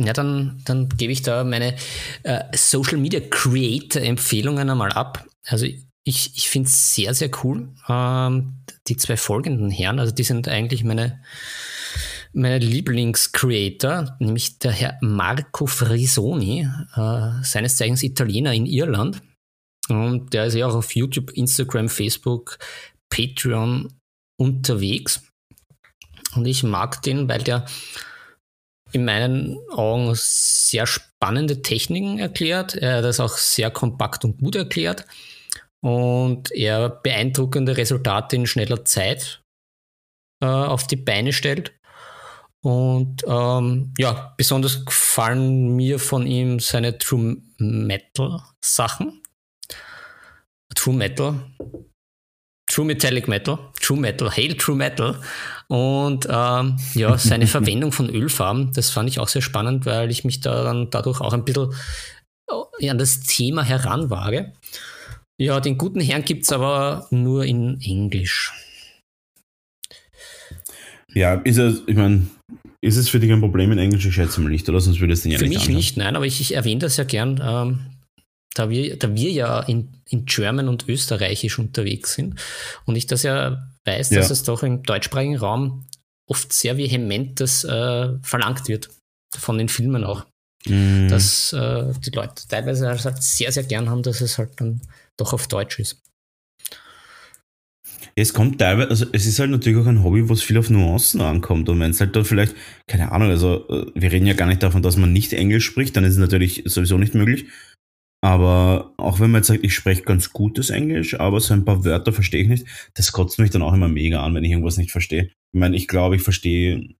Ja, dann, dann gebe ich da meine äh, Social Media Creator Empfehlungen einmal ab. Also ich, ich finde es sehr, sehr cool. Ähm, die zwei folgenden Herren, also die sind eigentlich meine meine Lieblingscreator, nämlich der Herr Marco Frisoni, äh, seines Zeichens Italiener in Irland. Und der ist ja auch auf YouTube, Instagram, Facebook, Patreon unterwegs. Und ich mag den, weil der in meinen Augen sehr spannende Techniken erklärt. Er hat das auch sehr kompakt und gut erklärt. Und er beeindruckende Resultate in schneller Zeit äh, auf die Beine stellt. Und ähm, ja, besonders gefallen mir von ihm seine True Metal Sachen. True Metal. True Metallic Metal, True Metal, Hail True Metal. Und ähm, ja, <laughs> seine Verwendung von Ölfarben, das fand ich auch sehr spannend, weil ich mich da dann dadurch auch ein bisschen äh, an das Thema heranwage. Ja, den guten Herrn gibt es aber nur in Englisch. Ja, ist es, ich meine, ist es für dich ein Problem in Englisch? Ich schätze mal nicht, oder? Sonst würde es den ja für nicht Für mich anschauen. nicht, nein, aber ich, ich, erwähne das ja gern, ähm, da, wir, da wir ja in, in German und Österreichisch unterwegs sind und ich das ja weiß, ja. dass es doch im deutschsprachigen Raum oft sehr vehement das äh, verlangt wird, von den Filmen auch. Mm. Dass äh, die Leute teilweise halt sehr, sehr gern haben, dass es halt dann doch auf Deutsch ist. Es kommt teilweise, also es ist halt natürlich auch ein Hobby, wo es viel auf Nuancen ankommt. Und wenn es halt dann vielleicht, keine Ahnung, also äh, wir reden ja gar nicht davon, dass man nicht Englisch spricht, dann ist es natürlich sowieso nicht möglich. Aber auch wenn man jetzt sagt, ich spreche ganz gutes Englisch, aber so ein paar Wörter verstehe ich nicht, das kotzt mich dann auch immer mega an, wenn ich irgendwas nicht verstehe. Ich meine, ich glaube, ich verstehe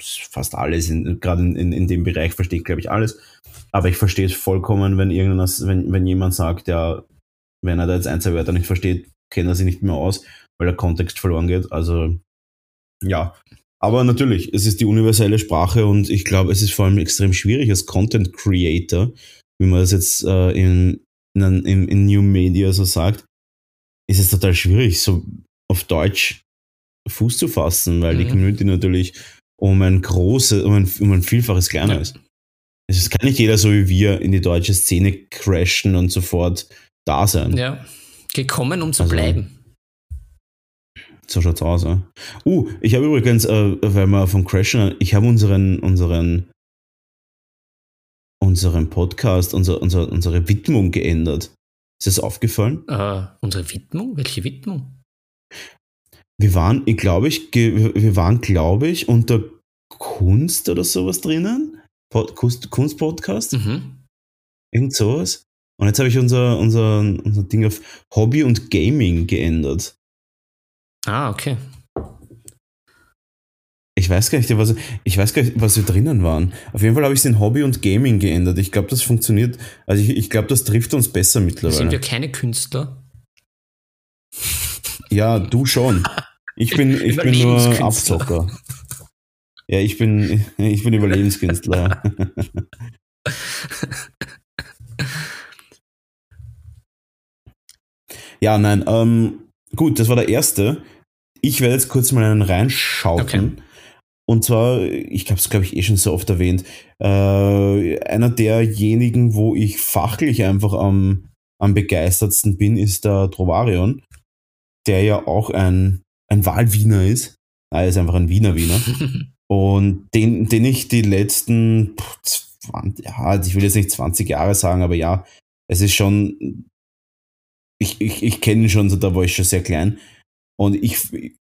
fast alles, in, gerade in, in, in dem Bereich verstehe ich, glaube ich, alles. Aber ich verstehe es vollkommen, wenn irgendwas, wenn, wenn jemand sagt, ja, wenn er da jetzt ein, zwei Wörter nicht versteht, kennen sie nicht mehr aus, weil der Kontext verloren geht. Also ja, aber natürlich, es ist die universelle Sprache und ich glaube, es ist vor allem extrem schwierig als Content Creator, wie man das jetzt äh, in, in, in, in New Media so sagt, ist es total schwierig, so auf Deutsch Fuß zu fassen, weil mhm. die Community natürlich um ein großes, um ein, um ein Vielfaches kleiner ja. ist. Es kann nicht jeder so wie wir in die deutsche Szene crashen und sofort da sein. Ja. Gekommen, um zu also, bleiben. So schaut's aus, ja. Uh, ich habe übrigens, äh, weil wir vom Crashen, ich habe unseren, unseren, unseren Podcast, unser, unser, unsere Widmung geändert. Ist das aufgefallen? Uh, unsere Widmung? Welche Widmung? Wir waren, ich glaube ich, wir waren, glaube ich, unter Kunst oder sowas drinnen. Kunstpodcast. Mhm. Irgend sowas. Und jetzt habe ich unser, unser, unser Ding auf Hobby und Gaming geändert. Ah, okay. Ich weiß gar nicht, was, ich weiß gar nicht, was wir drinnen waren. Auf jeden Fall habe ich es in Hobby und Gaming geändert. Ich glaube, das funktioniert. Also ich, ich glaube, das trifft uns besser mittlerweile. Sind wir keine Künstler? Ja, du schon. Ich bin, <laughs> ich bin nur Abzocker. Ja, ich bin, <laughs> ich bin Überlebenskünstler. <laughs> ja, nein, ähm, gut, das war der erste. Ich werde jetzt kurz mal einen reinschauen. Okay. Und zwar, ich habe es, glaube ich, eh schon so oft erwähnt, äh, einer derjenigen, wo ich fachlich einfach am, am begeistertsten bin, ist der Trovarion, der ja auch ein, ein Wahlwiener ist. Er ist einfach ein Wiener Wiener. <laughs> Und den, den ich die letzten, 20, ja, ich will jetzt nicht 20 Jahre sagen, aber ja, es ist schon, ich, ich, ich kenne ihn schon, da war ich schon sehr klein. Und ich,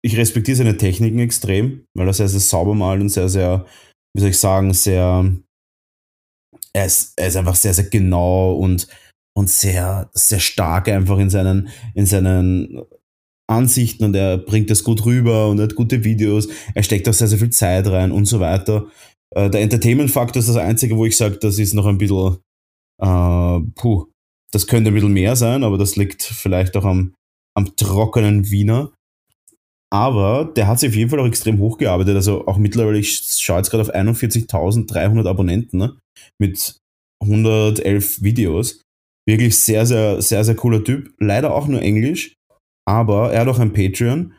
ich respektiere seine Techniken extrem, weil er sehr, sehr sauber malt und sehr, sehr, wie soll ich sagen, sehr, er ist, er ist einfach sehr, sehr genau und, und sehr, sehr stark einfach in seinen, in seinen Ansichten und er bringt das gut rüber und hat gute Videos, er steckt auch sehr, sehr viel Zeit rein und so weiter. Äh, der Entertainment-Faktor ist das Einzige, wo ich sage, das ist noch ein bisschen, äh, puh, das könnte ein bisschen mehr sein, aber das liegt vielleicht auch am, am trockenen Wiener. Aber der hat sich auf jeden Fall auch extrem hochgearbeitet. Also auch mittlerweile, ich schaue jetzt gerade auf 41.300 Abonnenten ne? mit 111 Videos. Wirklich sehr, sehr, sehr, sehr cooler Typ. Leider auch nur Englisch, aber er hat auch ein Patreon.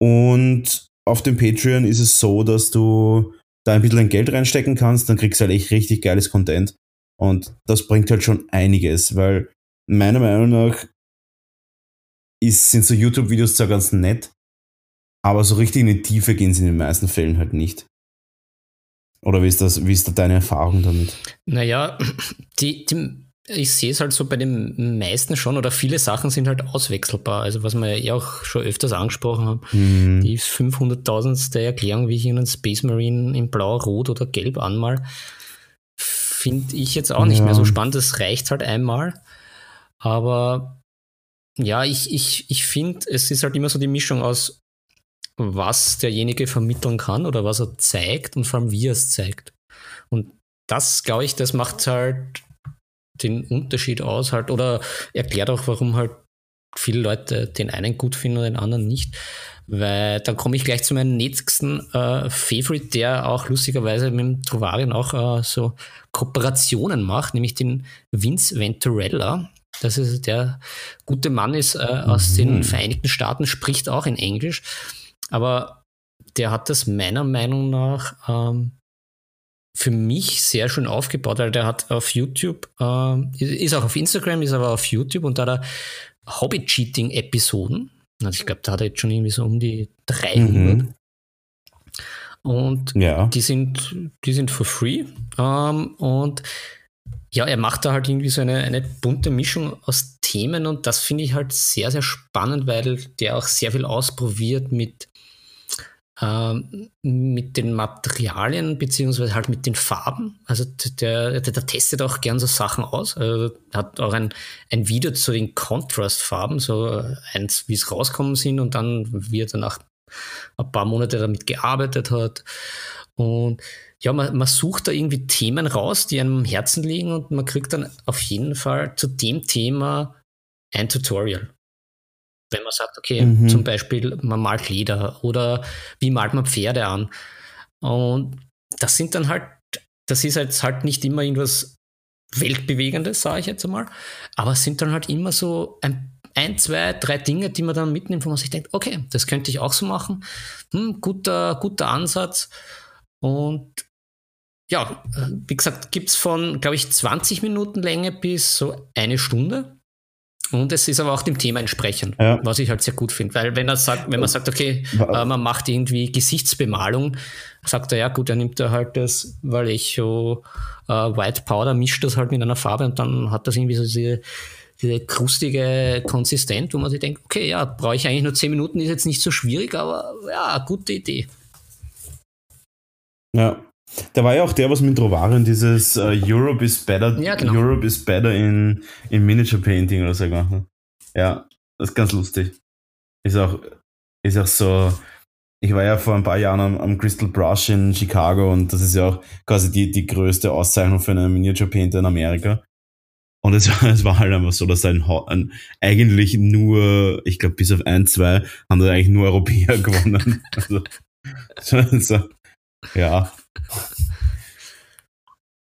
Und auf dem Patreon ist es so, dass du da ein bisschen Geld reinstecken kannst, dann kriegst du halt echt richtig geiles Content. Und das bringt halt schon einiges, weil meiner Meinung nach ist, sind so YouTube-Videos zwar ganz nett, aber so richtig in die Tiefe gehen sie in den meisten Fällen halt nicht. Oder wie ist das, wie ist da deine Erfahrung damit? Naja, die, die, ich sehe es halt so bei den meisten schon, oder viele Sachen sind halt auswechselbar. Also was wir ja auch schon öfters angesprochen haben, mhm. die 500.000. Erklärung, wie ich einen Space Marine in blau, rot oder gelb anmal, finde ich jetzt auch nicht ja. mehr so spannend. Das reicht halt einmal. Aber ja, ich, ich, ich finde, es ist halt immer so die Mischung aus was derjenige vermitteln kann oder was er zeigt und vor allem wie er es zeigt. Und das, glaube ich, das macht halt den Unterschied aus halt oder erklärt auch, warum halt viele Leute den einen gut finden und den anderen nicht. Weil dann komme ich gleich zu meinem nächsten äh, Favorite, der auch lustigerweise mit dem Trovarian auch äh, so Kooperationen macht, nämlich den Vince Venturella. Das ist der gute Mann ist äh, aus mhm. den Vereinigten Staaten, spricht auch in Englisch aber der hat das meiner Meinung nach ähm, für mich sehr schön aufgebaut, weil der hat auf YouTube, äh, ist auch auf Instagram, ist aber auf YouTube und da hat er Hobby-Cheating-Episoden. Also ich glaube, da hat er jetzt schon irgendwie so um die 300. Mhm. Und ja. die sind, die sind for free. Ähm, und ja, er macht da halt irgendwie so eine, eine bunte Mischung aus Themen und das finde ich halt sehr, sehr spannend, weil der auch sehr viel ausprobiert mit mit den Materialien beziehungsweise halt mit den Farben. Also der, der, der testet auch gern so Sachen aus. Also hat auch ein, ein Video zu den Contrast-Farben, so eins, wie es rauskommen sind und dann, wie er danach ein paar Monate damit gearbeitet hat. Und ja, man, man sucht da irgendwie Themen raus, die einem am Herzen liegen und man kriegt dann auf jeden Fall zu dem Thema ein Tutorial wenn man sagt, okay, mhm. zum Beispiel, man malt Leder oder wie malt man Pferde an. Und das sind dann halt, das ist jetzt halt nicht immer irgendwas Weltbewegendes, sage ich jetzt einmal, aber es sind dann halt immer so ein, ein, zwei, drei Dinge, die man dann mitnimmt, wo man sich denkt, okay, das könnte ich auch so machen. Hm, guter, guter Ansatz. Und ja, wie gesagt, gibt es von, glaube ich, 20 Minuten Länge bis so eine Stunde. Und es ist aber auch dem Thema entsprechend, ja. was ich halt sehr gut finde. Weil wenn er sagt, wenn man sagt, okay, äh, man macht irgendwie Gesichtsbemalung, sagt er, ja gut, dann nimmt er halt das Vallejo äh, White Powder, mischt das halt mit einer Farbe und dann hat das irgendwie so diese, diese krustige Konsistenz, wo man sich denkt, okay, ja, brauche ich eigentlich nur 10 Minuten, ist jetzt nicht so schwierig, aber ja, gute Idee. Ja, da war ja auch der, was mit Rovaren, dieses uh, Europe is better, ja, genau. Europe is better in, in Miniature Painting oder so gemacht. Ja, das ist ganz lustig. Ist auch, ist auch so, ich war ja vor ein paar Jahren am, am, Crystal Brush in Chicago und das ist ja auch quasi die, die größte Auszeichnung für einen Miniature Painter in Amerika. Und es war, <laughs> es war halt einfach so, dass ein, ein eigentlich nur, ich glaube, bis auf ein, zwei haben da eigentlich nur Europäer <laughs> gewonnen. Also, <laughs> so, so, ja.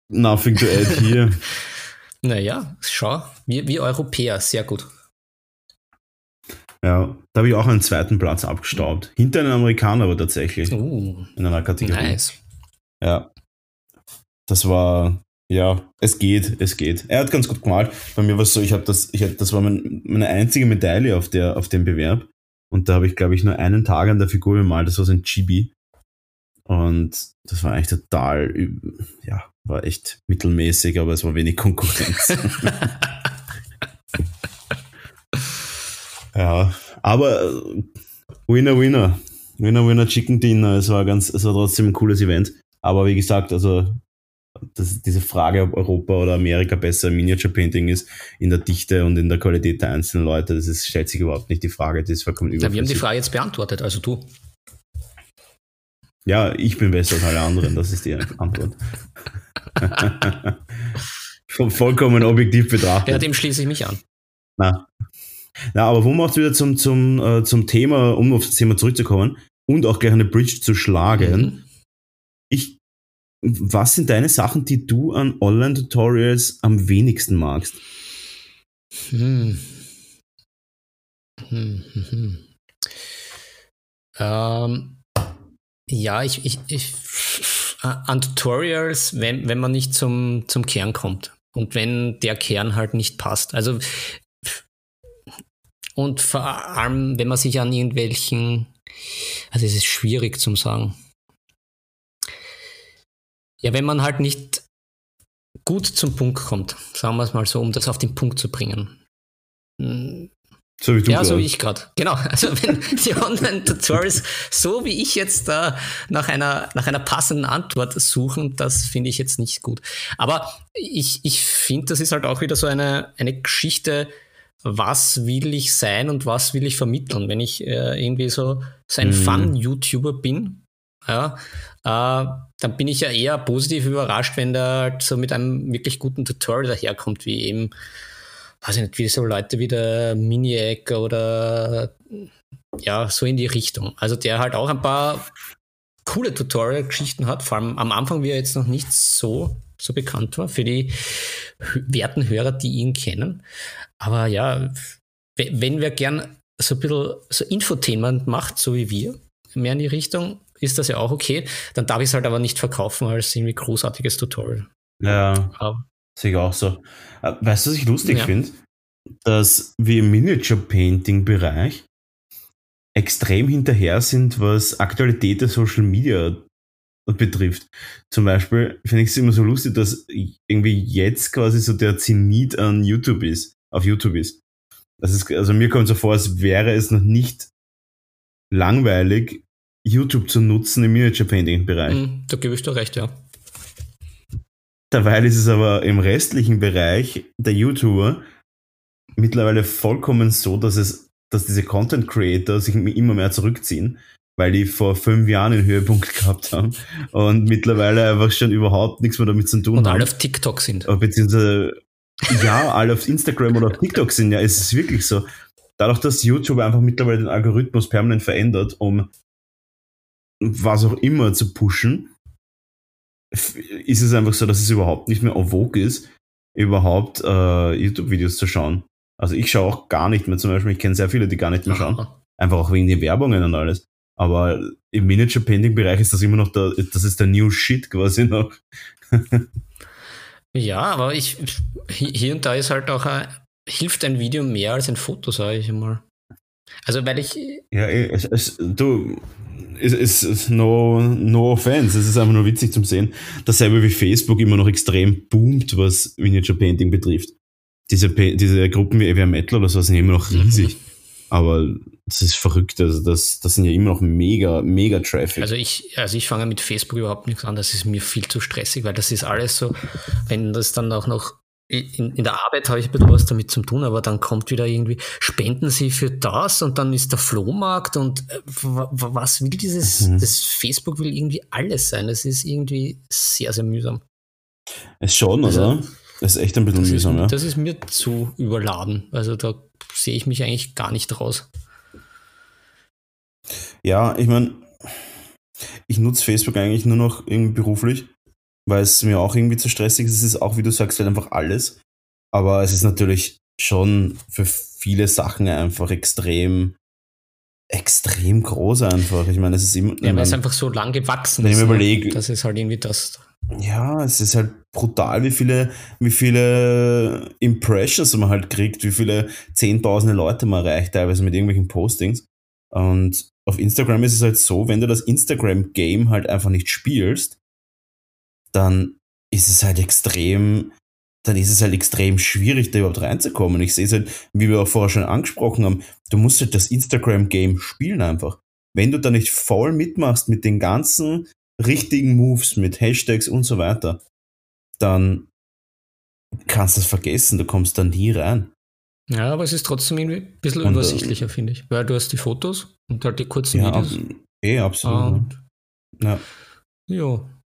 Nothing to add here. <laughs> Naja, schau, wir, wir Europäer, sehr gut. Ja, da habe ich auch einen zweiten Platz abgestaubt. Hinter einem Amerikaner aber tatsächlich. Uh, in einer Kategorie. Nice. Ja. Das war, ja, es geht, es geht. Er hat ganz gut gemalt. Bei mir war es so, ich habe das, ich hab, das war mein, meine einzige Medaille auf, der, auf dem Bewerb. Und da habe ich, glaube ich, nur einen Tag an der Figur gemalt. Das war so ein Chibi. Und das war eigentlich total, ja, war echt mittelmäßig, aber es war wenig Konkurrenz. <laughs> Ja, aber äh, Winner, Winner. Winner, Winner, Chicken Dinner. Es war ganz, es war trotzdem ein cooles Event. Aber wie gesagt, also das, diese Frage, ob Europa oder Amerika besser Miniature Painting ist, in der Dichte und in der Qualität der einzelnen Leute, das ist, stellt sich überhaupt nicht die Frage, das ist vollkommen ja, Wir haben die Frage jetzt beantwortet, also du. Ja, ich bin besser als alle anderen, das ist die Antwort. vollkommen objektiv betrachtet. Ja, dem schließe ich mich an. Na, ja, aber wo macht wieder zum, zum, äh, zum Thema, um auf das Thema zurückzukommen und auch gleich eine Bridge zu schlagen. Mhm. Ich, was sind deine Sachen, die du an Online-Tutorials am wenigsten magst? Hm. Hm, hm, hm. Ähm, ja, ich, ich, ich an Tutorials, wenn, wenn man nicht zum, zum Kern kommt und wenn der Kern halt nicht passt. Also und vor allem, wenn man sich an irgendwelchen, also es ist schwierig zum sagen. Ja, wenn man halt nicht gut zum Punkt kommt, sagen wir es mal so, um das auf den Punkt zu bringen. So wie du Ja, grad. so wie ich gerade. Genau. <laughs> Also wenn die Online-Tutorials so wie ich jetzt da nach einer, nach einer passenden Antwort suchen, das finde ich jetzt nicht gut. Aber ich, ich finde, das ist halt auch wieder so eine, eine Geschichte, was will ich sein und was will ich vermitteln. Wenn ich äh, irgendwie so, so ein mhm. Fun-YouTuber bin, ja, äh, dann bin ich ja eher positiv überrascht, wenn der halt so mit einem wirklich guten Tutorial daherkommt, wie eben, weiß ich nicht, wie so Leute wie der Miniac oder ja, so in die Richtung. Also der halt auch ein paar coole Tutorial-Geschichten hat, vor allem am Anfang, wie er jetzt noch nicht so, so bekannt war, für die werten Hörer, die ihn kennen. Aber ja, wenn wer gern so ein bisschen so Infotainment macht, so wie wir, mehr in die Richtung, ist das ja auch okay. Dann darf ich es halt aber nicht verkaufen als irgendwie großartiges Tutorial. Ja, aber. Sehe ich auch so. Äh, weißt du, was ich lustig ja. finde? Dass wir im Miniature-Painting-Bereich extrem hinterher sind, was Aktualität der Social Media betrifft. Zum Beispiel finde ich es immer so lustig, dass irgendwie jetzt quasi so der Zenit an YouTube ist auf YouTube ist. Das ist, also mir kommt so vor, als wäre es noch nicht langweilig, YouTube zu nutzen im Miniature Painting Bereich. Mm, da gebe ich dir recht, ja. Dabei ist es aber im restlichen Bereich der YouTuber mittlerweile vollkommen so, dass es, dass diese Content Creator sich immer mehr zurückziehen, weil die vor fünf Jahren einen Höhepunkt <laughs> gehabt haben und mittlerweile einfach schon überhaupt nichts mehr damit zu tun und haben. Und alle auf TikTok sind. Beziehungsweise ja, alle auf Instagram oder auf TikTok sind ja, es ist wirklich so. Dadurch, dass YouTube einfach mittlerweile den Algorithmus permanent verändert, um was auch immer zu pushen, ist es einfach so, dass es überhaupt nicht mehr en vogue ist, überhaupt äh, YouTube-Videos zu schauen. Also ich schaue auch gar nicht mehr zum Beispiel, ich kenne sehr viele, die gar nicht mehr schauen. Einfach auch wegen den Werbungen und alles. Aber im Miniature Painting Bereich ist das immer noch der, das ist der New Shit quasi noch. <laughs> Ja, aber ich, hier und da ist halt auch, ein, hilft ein Video mehr als ein Foto, sage ich einmal. Also, weil ich. Ja, eh, es, es, du, es ist no, no offense, es ist einfach nur witzig zum Sehen. Dasselbe wie Facebook immer noch extrem boomt, was Miniature Painting betrifft. Diese, diese Gruppen wie Aviar Metal oder so sind immer noch riesig. Mhm. Aber das ist verrückt. Also das, das sind ja immer noch mega, mega Traffic. Also ich, also ich fange mit Facebook überhaupt nichts an. Das ist mir viel zu stressig, weil das ist alles so, wenn das dann auch noch in, in der Arbeit habe ich ein bisschen was damit zu tun, aber dann kommt wieder irgendwie, spenden Sie für das und dann ist der Flohmarkt und äh, was will dieses, mhm. das Facebook will irgendwie alles sein. Es ist irgendwie sehr, sehr mühsam. Es schon, also, oder? Das ist echt ein bisschen mühsam, ist, ja. Das ist mir zu überladen. Also da sehe ich mich eigentlich gar nicht raus. Ja, ich meine, ich nutze Facebook eigentlich nur noch irgendwie beruflich weil es mir auch irgendwie zu stressig ist. Es ist auch, wie du sagst, halt einfach alles. Aber es ist natürlich schon für viele Sachen einfach extrem, extrem groß einfach. Ich meine, es ist immer. Ja, weil es einfach so lang gewachsen ist. Ich überlege, das ist halt irgendwie das. Ja, es ist halt brutal, wie viele, wie viele Impressions man halt kriegt, wie viele zehntausende Leute man erreicht, teilweise mit irgendwelchen Postings. Und auf Instagram ist es halt so, wenn du das Instagram-Game halt einfach nicht spielst, dann ist es halt extrem, dann ist es halt extrem schwierig, da überhaupt reinzukommen. Ich sehe es halt, wie wir auch vorher schon angesprochen haben, du musst halt das Instagram-Game spielen einfach. Wenn du da nicht voll mitmachst mit den ganzen richtigen Moves, mit Hashtags und so weiter, dann kannst du es vergessen, du kommst da nie rein. Ja, aber es ist trotzdem irgendwie ein bisschen und, äh, übersichtlicher, finde ich. Weil du hast die Fotos und halt die kurzen ja, Videos. Eh, absolut. Und, ja. ja.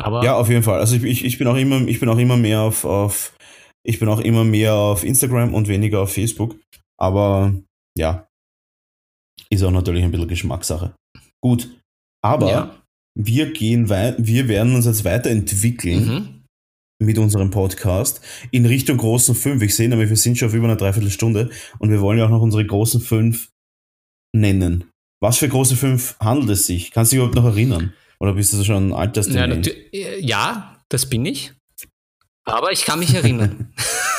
Aber ja, auf jeden Fall. Also ich, ich, ich bin auch immer, ich bin auch immer mehr auf, auf, ich bin auch immer mehr auf Instagram und weniger auf Facebook. Aber ja, ist auch natürlich ein bisschen Geschmackssache. Gut. Aber ja. wir gehen wir werden uns jetzt weiterentwickeln mhm. mit unserem Podcast in Richtung großen fünf. Ich sehe nämlich, wir sind schon auf über einer Dreiviertelstunde und wir wollen ja auch noch unsere großen fünf nennen. Was für große fünf handelt es sich? Kannst du dich überhaupt noch erinnern? Oder bist du schon ein Altersdement? Ja, ja, das bin ich. Aber ich kann mich erinnern.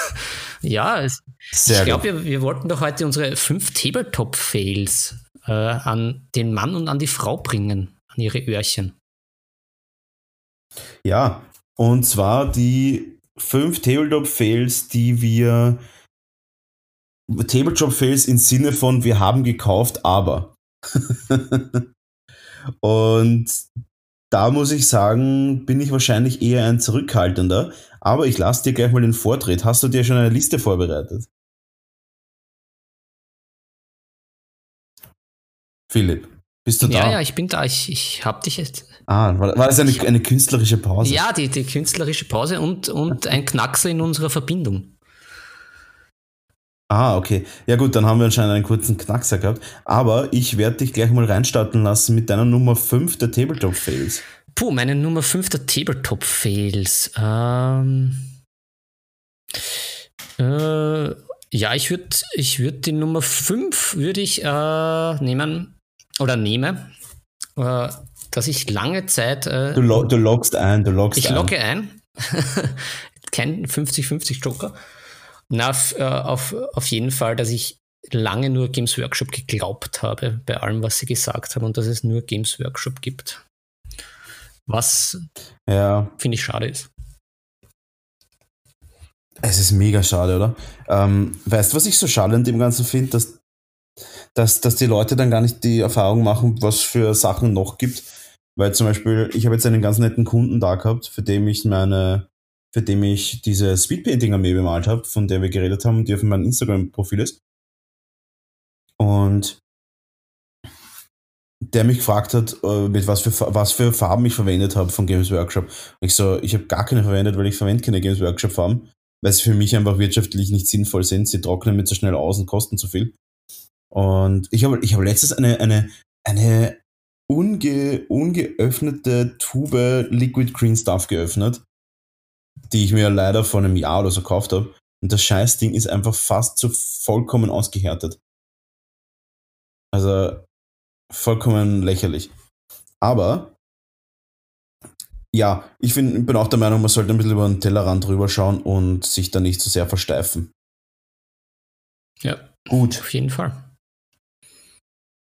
<laughs> ja, es, ich glaube, wir, wir, wollten doch heute unsere fünf Tabletop-Fails äh, an den Mann und an die Frau bringen, an ihre Öhrchen. Ja, und zwar die fünf Tabletop-Fails, die wir Tabletop-Fails im Sinne von wir haben gekauft, aber. <laughs> und da muss ich sagen, bin ich wahrscheinlich eher ein Zurückhaltender. Aber ich lasse dir gleich mal den Vortritt. Hast du dir schon eine Liste vorbereitet? Philipp, bist du da? Ja, ja, ich bin da. Ich, ich habe dich jetzt. Ah, war, war das eine, eine künstlerische Pause? Ja, die, die künstlerische Pause und, und ein Knackser in unserer Verbindung. Ah, okay. Ja gut, dann haben wir anscheinend einen kurzen Knackser gehabt. Aber ich werde dich gleich mal reinstarten lassen mit deiner Nummer 5 der Tabletop-Fails. Puh, meine Nummer 5 der Tabletop-Fails. Ähm, äh, ja, ich würde ich würd die Nummer 5 würde ich äh, nehmen oder nehme, äh, dass ich lange Zeit... Äh, du, lo du loggst ein, du loggst ich ein. Ich logge ein. <laughs> Kein 50-50 Joker. Na, äh, auf, auf jeden Fall, dass ich lange nur Games Workshop geglaubt habe, bei allem, was sie gesagt haben, und dass es nur Games Workshop gibt. Was ja. finde ich schade ist. Es ist mega schade, oder? Ähm, weißt du, was ich so schade an dem Ganzen finde, dass, dass, dass die Leute dann gar nicht die Erfahrung machen, was für Sachen noch gibt. Weil zum Beispiel, ich habe jetzt einen ganz netten Kunden da gehabt, für den ich meine für den ich diese Speedpainting-Armee bemalt habe, von der wir geredet haben, die auf meinem Instagram-Profil ist. Und der mich gefragt hat, äh, mit was für, was für Farben ich verwendet habe von Games Workshop. Ich so, ich habe gar keine verwendet, weil ich verwende keine Games Workshop Farben, weil sie für mich einfach wirtschaftlich nicht sinnvoll sind. Sie trocknen mir zu schnell aus und kosten zu viel. Und ich habe ich hab letztens eine, eine, eine unge, ungeöffnete Tube Liquid Green Stuff geöffnet die ich mir leider vor einem Jahr oder so gekauft habe. Und das Scheißding ist einfach fast so vollkommen ausgehärtet. Also vollkommen lächerlich. Aber ja, ich find, bin auch der Meinung, man sollte ein bisschen über den Tellerrand drüber schauen und sich da nicht zu so sehr versteifen. Ja, gut. Auf jeden Fall.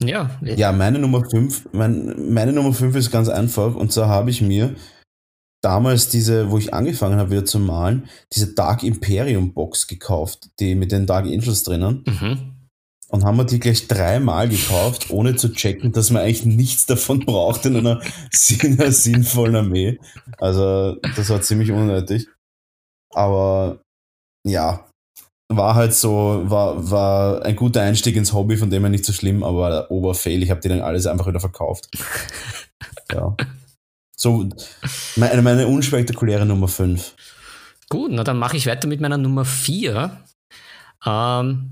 Ja. Ja, meine Nummer 5, mein, meine Nummer 5 ist ganz einfach und zwar habe ich mir damals diese, wo ich angefangen habe wieder zu malen, diese Dark Imperium Box gekauft, die mit den Dark Angels drinnen. Mhm. Und haben wir die gleich dreimal gekauft, ohne zu checken, dass man eigentlich nichts davon <laughs> braucht in einer, in einer sinnvollen Armee. Also, das war ziemlich unnötig. Aber ja, war halt so, war, war ein guter Einstieg ins Hobby, von dem her nicht so schlimm, aber Oberfail, ich habe die dann alles einfach wieder verkauft. <laughs> ja. So, meine, meine unspektakuläre Nummer 5. Gut, na dann mache ich weiter mit meiner Nummer 4. Ähm,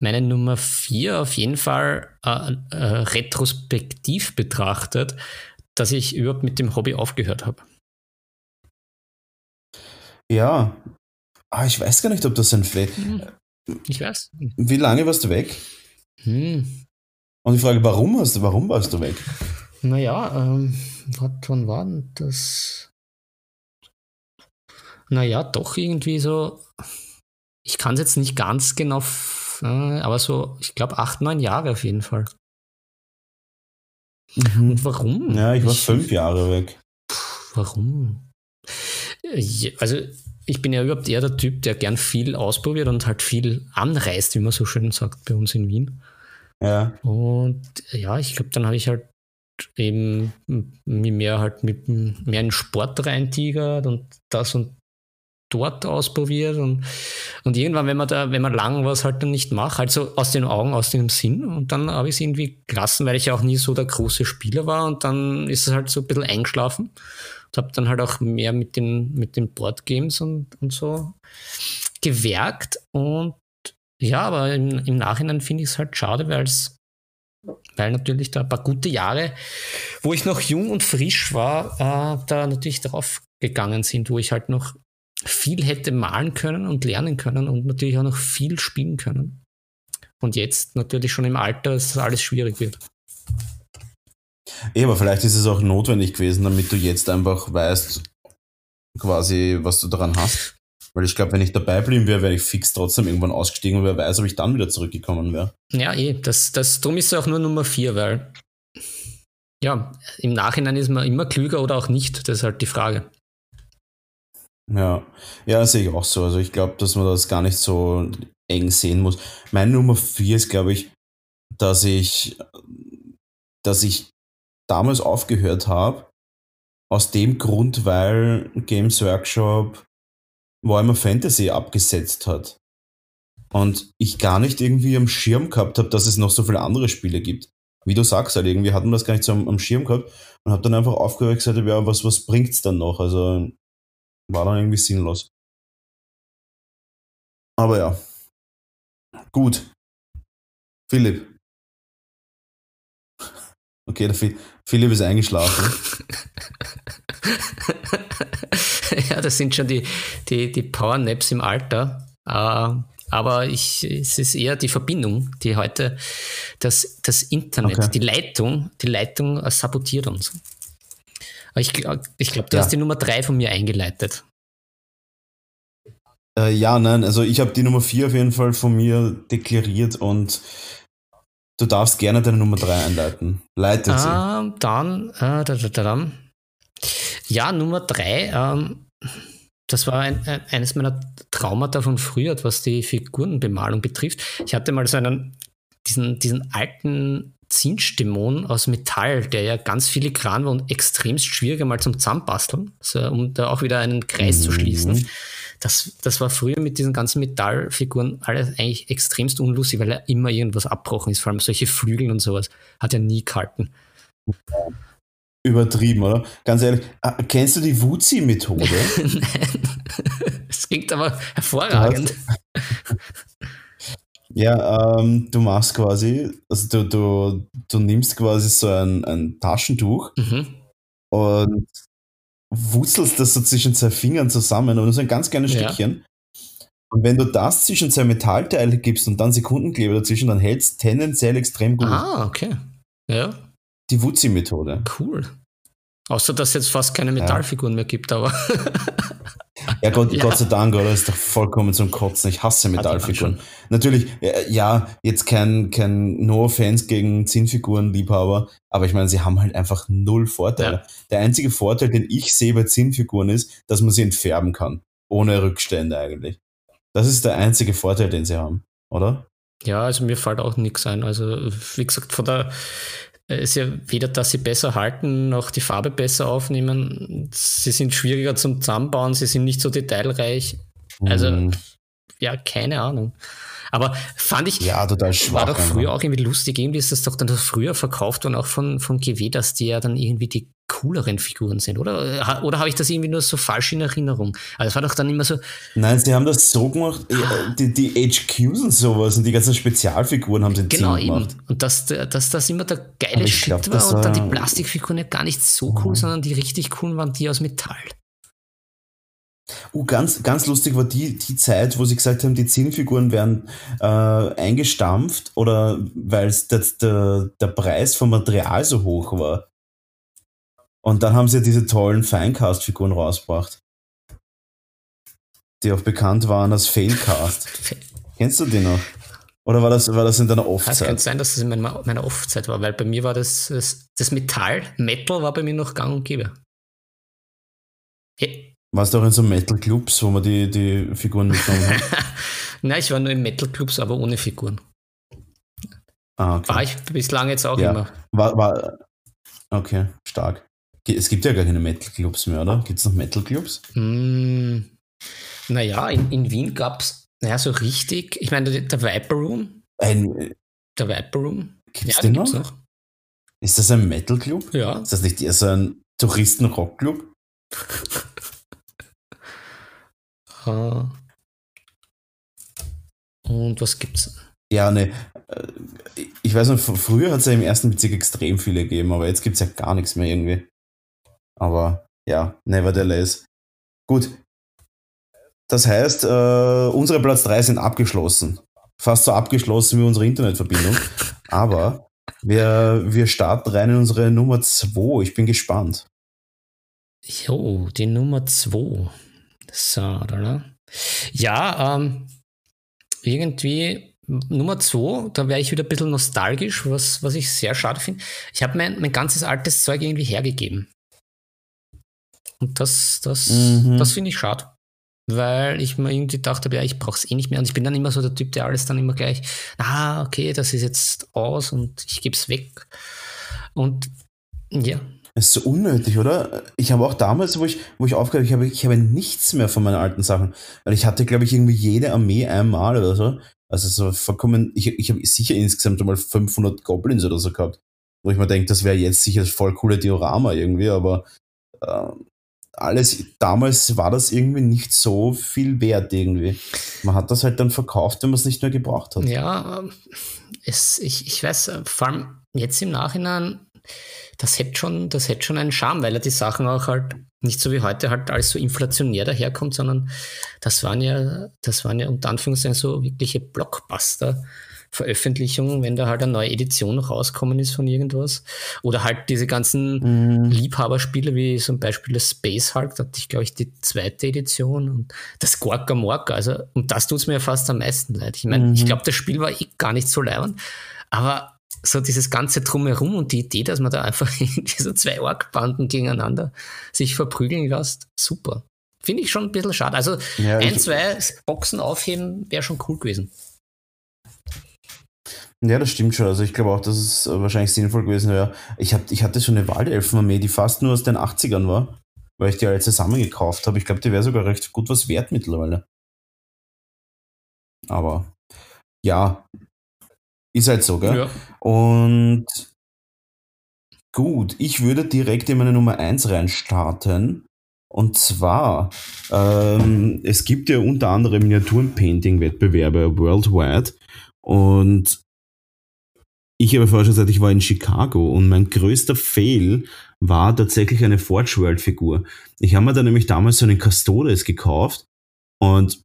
meine Nummer 4 auf jeden Fall äh, äh, retrospektiv betrachtet, dass ich überhaupt mit dem Hobby aufgehört habe. Ja, ah, ich weiß gar nicht, ob das ein Fle hm. Ich weiß. Wie lange warst du weg? Hm. Und ich frage, warum hast du, warum warst du weg? Naja, ähm, wann war denn das? Naja, doch irgendwie so. Ich kann es jetzt nicht ganz genau, äh, aber so, ich glaube, acht, neun Jahre auf jeden Fall. Mhm. Und warum? Ja, ich war ich, fünf Jahre weg. Warum? Also, ich bin ja überhaupt eher der Typ, der gern viel ausprobiert und halt viel anreist, wie man so schön sagt bei uns in Wien. Ja. Und ja, ich glaube, dann habe ich halt eben mehr halt mit mehr in Sport reintigert und das und dort ausprobiert und, und irgendwann, wenn man da, wenn man lang was halt dann nicht macht, halt so aus den Augen, aus dem Sinn und dann habe ich es irgendwie gelassen, weil ich ja auch nie so der große Spieler war und dann ist es halt so ein bisschen eingeschlafen und habe dann halt auch mehr mit den, mit den Boardgames und, und so gewerkt und ja, aber im, im Nachhinein finde ich es halt schade, weil es weil natürlich da ein paar gute Jahre, wo ich noch jung und frisch war, äh, da natürlich drauf gegangen sind, wo ich halt noch viel hätte malen können und lernen können und natürlich auch noch viel spielen können. Und jetzt natürlich schon im Alter, dass alles schwierig wird. Ja, aber vielleicht ist es auch notwendig gewesen, damit du jetzt einfach weißt, quasi, was du daran hast. Weil ich glaube, wenn ich dabei blieben wäre, wäre ich fix trotzdem irgendwann ausgestiegen und wer weiß, ob ich dann wieder zurückgekommen wäre. Ja, eh. Das, das, drum ist es auch nur Nummer vier, weil ja, im Nachhinein ist man immer klüger oder auch nicht. Das ist halt die Frage. Ja, ja, das sehe ich auch so. Also ich glaube, dass man das gar nicht so eng sehen muss. Meine Nummer vier ist, glaube ich, dass ich, dass ich damals aufgehört habe, aus dem Grund, weil Games Workshop Warhammer Fantasy abgesetzt hat. Und ich gar nicht irgendwie am Schirm gehabt habe, dass es noch so viele andere Spiele gibt. Wie du sagst, halt irgendwie hatten wir das gar nicht so am, am Schirm gehabt und habe dann einfach aufgehört gesagt, ja, was, was bringt's dann noch? Also war dann irgendwie sinnlos. Aber ja. Gut. Philipp. Okay, der Philipp ist eingeschlafen. <laughs> ja, das sind schon die, die, die Power-Naps im Alter. Uh, aber ich, es ist eher die Verbindung, die heute das, das Internet, okay. die Leitung, die Leitung sabotiert uns. ich glaube, ich glaub, du ja. hast die Nummer drei von mir eingeleitet. Äh, ja, nein, also ich habe die Nummer vier auf jeden Fall von mir deklariert und du darfst gerne deine Nummer drei einleiten. Leitet sie. Uh, dann, uh, da, da, da, ja, Nummer drei, ähm, das war ein, ein, eines meiner Traumata von früher, was die Figurenbemalung betrifft. Ich hatte mal so einen, diesen, diesen alten Zinsdämon aus Metall, der ja ganz filigran war und extremst schwierig einmal zum Zusammenbasteln, also um da auch wieder einen Kreis mhm. zu schließen. Das, das war früher mit diesen ganzen Metallfiguren alles eigentlich extremst unlustig, weil ja immer irgendwas abbrochen ist, vor allem solche Flügel und sowas. Hat ja nie gehalten übertrieben, oder? Ganz ehrlich, ah, kennst du die Wuzi-Methode? <laughs> Nein. Es klingt aber hervorragend. ja, ähm, du machst quasi, also du, du, du nimmst quasi so ein, ein Taschentuch mhm. und wurzelst das so zwischen zwei Fingern zusammen und so ein ganz kleines ja. Stückchen. Und wenn du das zwischen zwei Metallteile gibst und dann Sekundenkleber dazwischen, dann hält es tendenziell extrem gut. Ah, okay. Ja die Wutzi-Methode. Cool. Außer, dass es jetzt fast keine Metallfiguren ja. mehr gibt, aber. <laughs> ja, Gott, ja. Gott sei Dank, oder? Das ist doch vollkommen zum Kotzen. Ich hasse Metallfiguren. Natürlich, ja, jetzt kein, kein No-Fans gegen Zinnfiguren-Liebhaber, aber ich meine, sie haben halt einfach null Vorteile. Ja. Der einzige Vorteil, den ich sehe bei Zinnfiguren ist, dass man sie entfärben kann. Ohne Rückstände eigentlich. Das ist der einzige Vorteil, den sie haben, oder? Ja, also mir fällt auch nichts ein. Also, wie gesagt, von der ist ja weder, dass sie besser halten, noch die Farbe besser aufnehmen. Sie sind schwieriger zum Zusammenbauen, sie sind nicht so detailreich. Also, mhm. ja, keine Ahnung. Aber fand ich, ja, total schwach, war doch früher auch irgendwie lustig. Irgendwie ist das doch dann früher verkauft worden, auch von, von GW, dass die ja dann irgendwie die cooleren Figuren sind, oder? Oder habe ich das irgendwie nur so falsch in Erinnerung? Also es war doch dann immer so. Nein, sie haben das so gemacht, die, die HQs und sowas und die ganzen Spezialfiguren haben sie genau, gemacht. Eben. Und dass, dass das immer der geile Shit glaub, war und dann die Plastikfiguren ja gar nicht so cool, mhm. sondern die richtig coolen waren die aus Metall. Uh, ganz, ganz lustig war die, die Zeit, wo sie gesagt haben, die Zielfiguren werden äh, eingestampft oder weil der, der, der Preis vom Material so hoch war. Und dann haben sie diese tollen Feincast-Figuren rausgebracht. Die auch bekannt waren als Failcast. <laughs> Kennst du die noch? Oder war das, war das in deiner Off-Zeit? Es könnte sein, dass das in meiner, meiner Off-Zeit war, weil bei mir war das, das, das Metall, Metal war bei mir noch gang und gäbe. Hey. Warst du auch in so Metal-Clubs, wo man die, die Figuren mitgenommen hat? <laughs> Nein, ich war nur in Metal-Clubs, aber ohne Figuren. Ah, okay. War ich bislang jetzt auch ja. immer. War, war, okay, stark. Es gibt ja gar keine Metal-Clubs mehr, oder? Gibt es noch Metal-Clubs? Mm, naja, in, in Wien gab es, naja, so richtig, ich meine, der Viper Room. Ein, der Viper Room. Gibt es ja, den noch? noch? Ist das ein Metal-Club? Ja. Ist das nicht eher so ein Touristen-Rock-Club? <laughs> Und was gibt's? Ja, ne. Ich weiß noch, früher hat es ja im ersten Bezirk extrem viele gegeben, aber jetzt gibt es ja gar nichts mehr irgendwie. Aber ja, nevertheless. Gut. Das heißt, äh, unsere Platz 3 sind abgeschlossen. Fast so abgeschlossen wie unsere Internetverbindung. <laughs> Aber wir, wir starten rein in unsere Nummer 2. Ich bin gespannt. Jo, die Nummer 2. So, oder? Ja, ähm, irgendwie Nummer 2, da wäre ich wieder ein bisschen nostalgisch, was, was ich sehr schade finde. Ich habe mein, mein ganzes altes Zeug irgendwie hergegeben. Und das, das, mhm. das finde ich schade. Weil ich mir irgendwie dachte, ja, ich brauche es eh nicht mehr. Und ich bin dann immer so der Typ, der alles dann immer gleich, ah, okay, das ist jetzt aus und ich gebe es weg. Und ja. Ist so unnötig, oder? Ich habe auch damals, wo ich, wo ich aufgehört habe, ich habe, ich habe nichts mehr von meinen alten Sachen. Weil ich hatte, glaube ich, irgendwie jede Armee einmal oder so. Also so vollkommen, ich, ich habe sicher insgesamt einmal 500 Goblins oder so gehabt. Wo ich mir denke, das wäre jetzt sicher voll coole Diorama irgendwie, aber äh, alles, damals war das irgendwie nicht so viel wert irgendwie. Man hat das halt dann verkauft, wenn man es nicht mehr gebraucht hat. Ja, ähm, es, ich, ich weiß, äh, vor allem jetzt im Nachhinein, das hätte schon, das hätte schon einen Charme, weil er die Sachen auch halt nicht so wie heute halt alles so inflationär daherkommt, sondern das waren ja, das waren ja unter Anführungszeichen so wirkliche Blockbuster. Veröffentlichungen, wenn da halt eine neue Edition rauskommen ist von irgendwas. Oder halt diese ganzen mhm. Liebhaberspiele, wie zum Beispiel das Space Hulk, da hatte ich, glaube ich, die zweite Edition und das Gorka Morka. Also, und das tut es mir fast am meisten leid. Ich meine, mhm. ich glaube, das Spiel war eh gar nicht so leibend, aber so dieses ganze Drumherum und die Idee, dass man da einfach <laughs> diese zwei Ork-Banden gegeneinander sich verprügeln lässt, super. Finde ich schon ein bisschen schade. Also ja, ein, zwei Boxen aufheben wäre schon cool gewesen. Ja, das stimmt schon. Also ich glaube auch, dass es wahrscheinlich sinnvoll gewesen wäre. Ich, hab, ich hatte so eine Waldelfenarmee, die fast nur aus den 80ern war, weil ich die alle zusammen gekauft habe. Ich glaube, die wäre sogar recht gut was wert mittlerweile. Aber ja, ist halt so, gell? Ja. Und gut, ich würde direkt in meine Nummer 1 reinstarten. Und zwar, ähm, es gibt ja unter anderem Miniaturenpainting-Wettbewerbe worldwide. Und ich habe vorher schon gesagt, ich war in Chicago und mein größter Fail war tatsächlich eine Forge World Figur. Ich habe mir da nämlich damals so einen Custodes gekauft und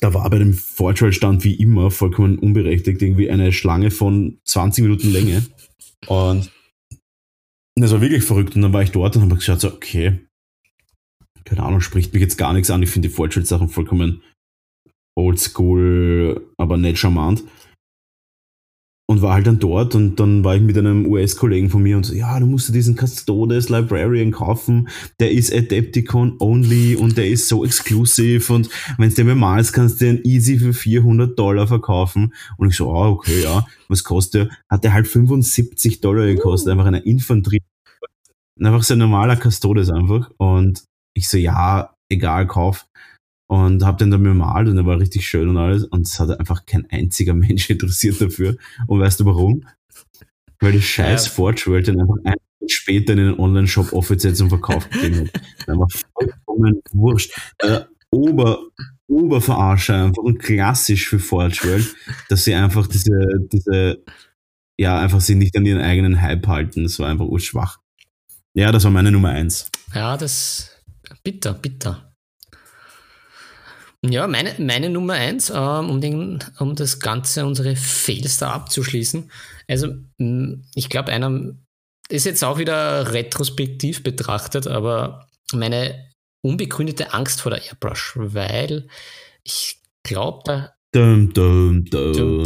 da war bei dem Forge World Stand wie immer vollkommen unberechtigt irgendwie eine Schlange von 20 Minuten Länge und das war wirklich verrückt und dann war ich dort und habe geschaut so, okay, keine Ahnung, spricht mich jetzt gar nichts an. Ich finde die Forge World Sachen vollkommen oldschool, aber nicht charmant. Und war halt dann dort und dann war ich mit einem US-Kollegen von mir und so, ja, du musst dir diesen Custodes Librarian kaufen, der ist Adepticon only und der ist so exclusive und wenn du den bemalst, kannst du den easy für 400 Dollar verkaufen. Und ich so, ah, okay, ja, was kostet? Der? Hat der halt 75 Dollar gekostet, einfach eine Infanterie, einfach so ein normaler Custodes einfach. Und ich so, ja, egal, kauf und habe den dann bemalt und der war richtig schön und alles und es hat einfach kein einziger <laughs> Mensch interessiert dafür. Und weißt du warum? Weil die scheiß ja. Forge World dann einfach ein später in den Online-Shop offiziell zum Verkauf gegeben hat. <laughs> Das war vollkommen wurscht. Äh, Ober, Oberverarsche einfach und klassisch für Forge World, dass sie einfach diese, diese, ja, einfach sie nicht an ihren eigenen Hype halten. Das war einfach urschwach. Ja, das war meine Nummer eins. Ja, das bitter, bitter. Ja, meine, meine Nummer eins, ähm, um, den, um das Ganze, unsere Fails da abzuschließen. Also, ich glaube, einer ist jetzt auch wieder retrospektiv betrachtet, aber meine unbegründete Angst vor der Airbrush, weil ich glaube, da dum,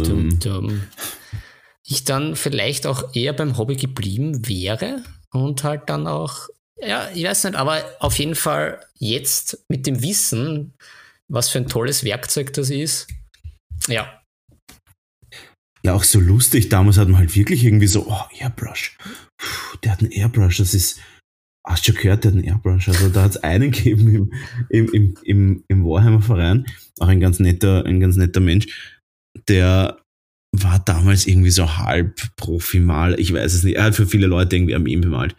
dum, dum. ich dann vielleicht auch eher beim Hobby geblieben wäre und halt dann auch, ja, ich weiß nicht, aber auf jeden Fall jetzt mit dem Wissen, was für ein tolles Werkzeug das ist. Ja. Ja, auch so lustig. Damals hat man halt wirklich irgendwie so, oh, Airbrush. Puh, der hat einen Airbrush, das ist, hast du schon gehört, der hat einen Airbrush. Also da hat es einen gegeben im, im, im, im, im Warhammer-Verein, auch ein ganz netter, ein ganz netter Mensch, der war damals irgendwie so halb Profi-Mal. Ich weiß es nicht. Er hat für viele Leute irgendwie am ihm bemalt.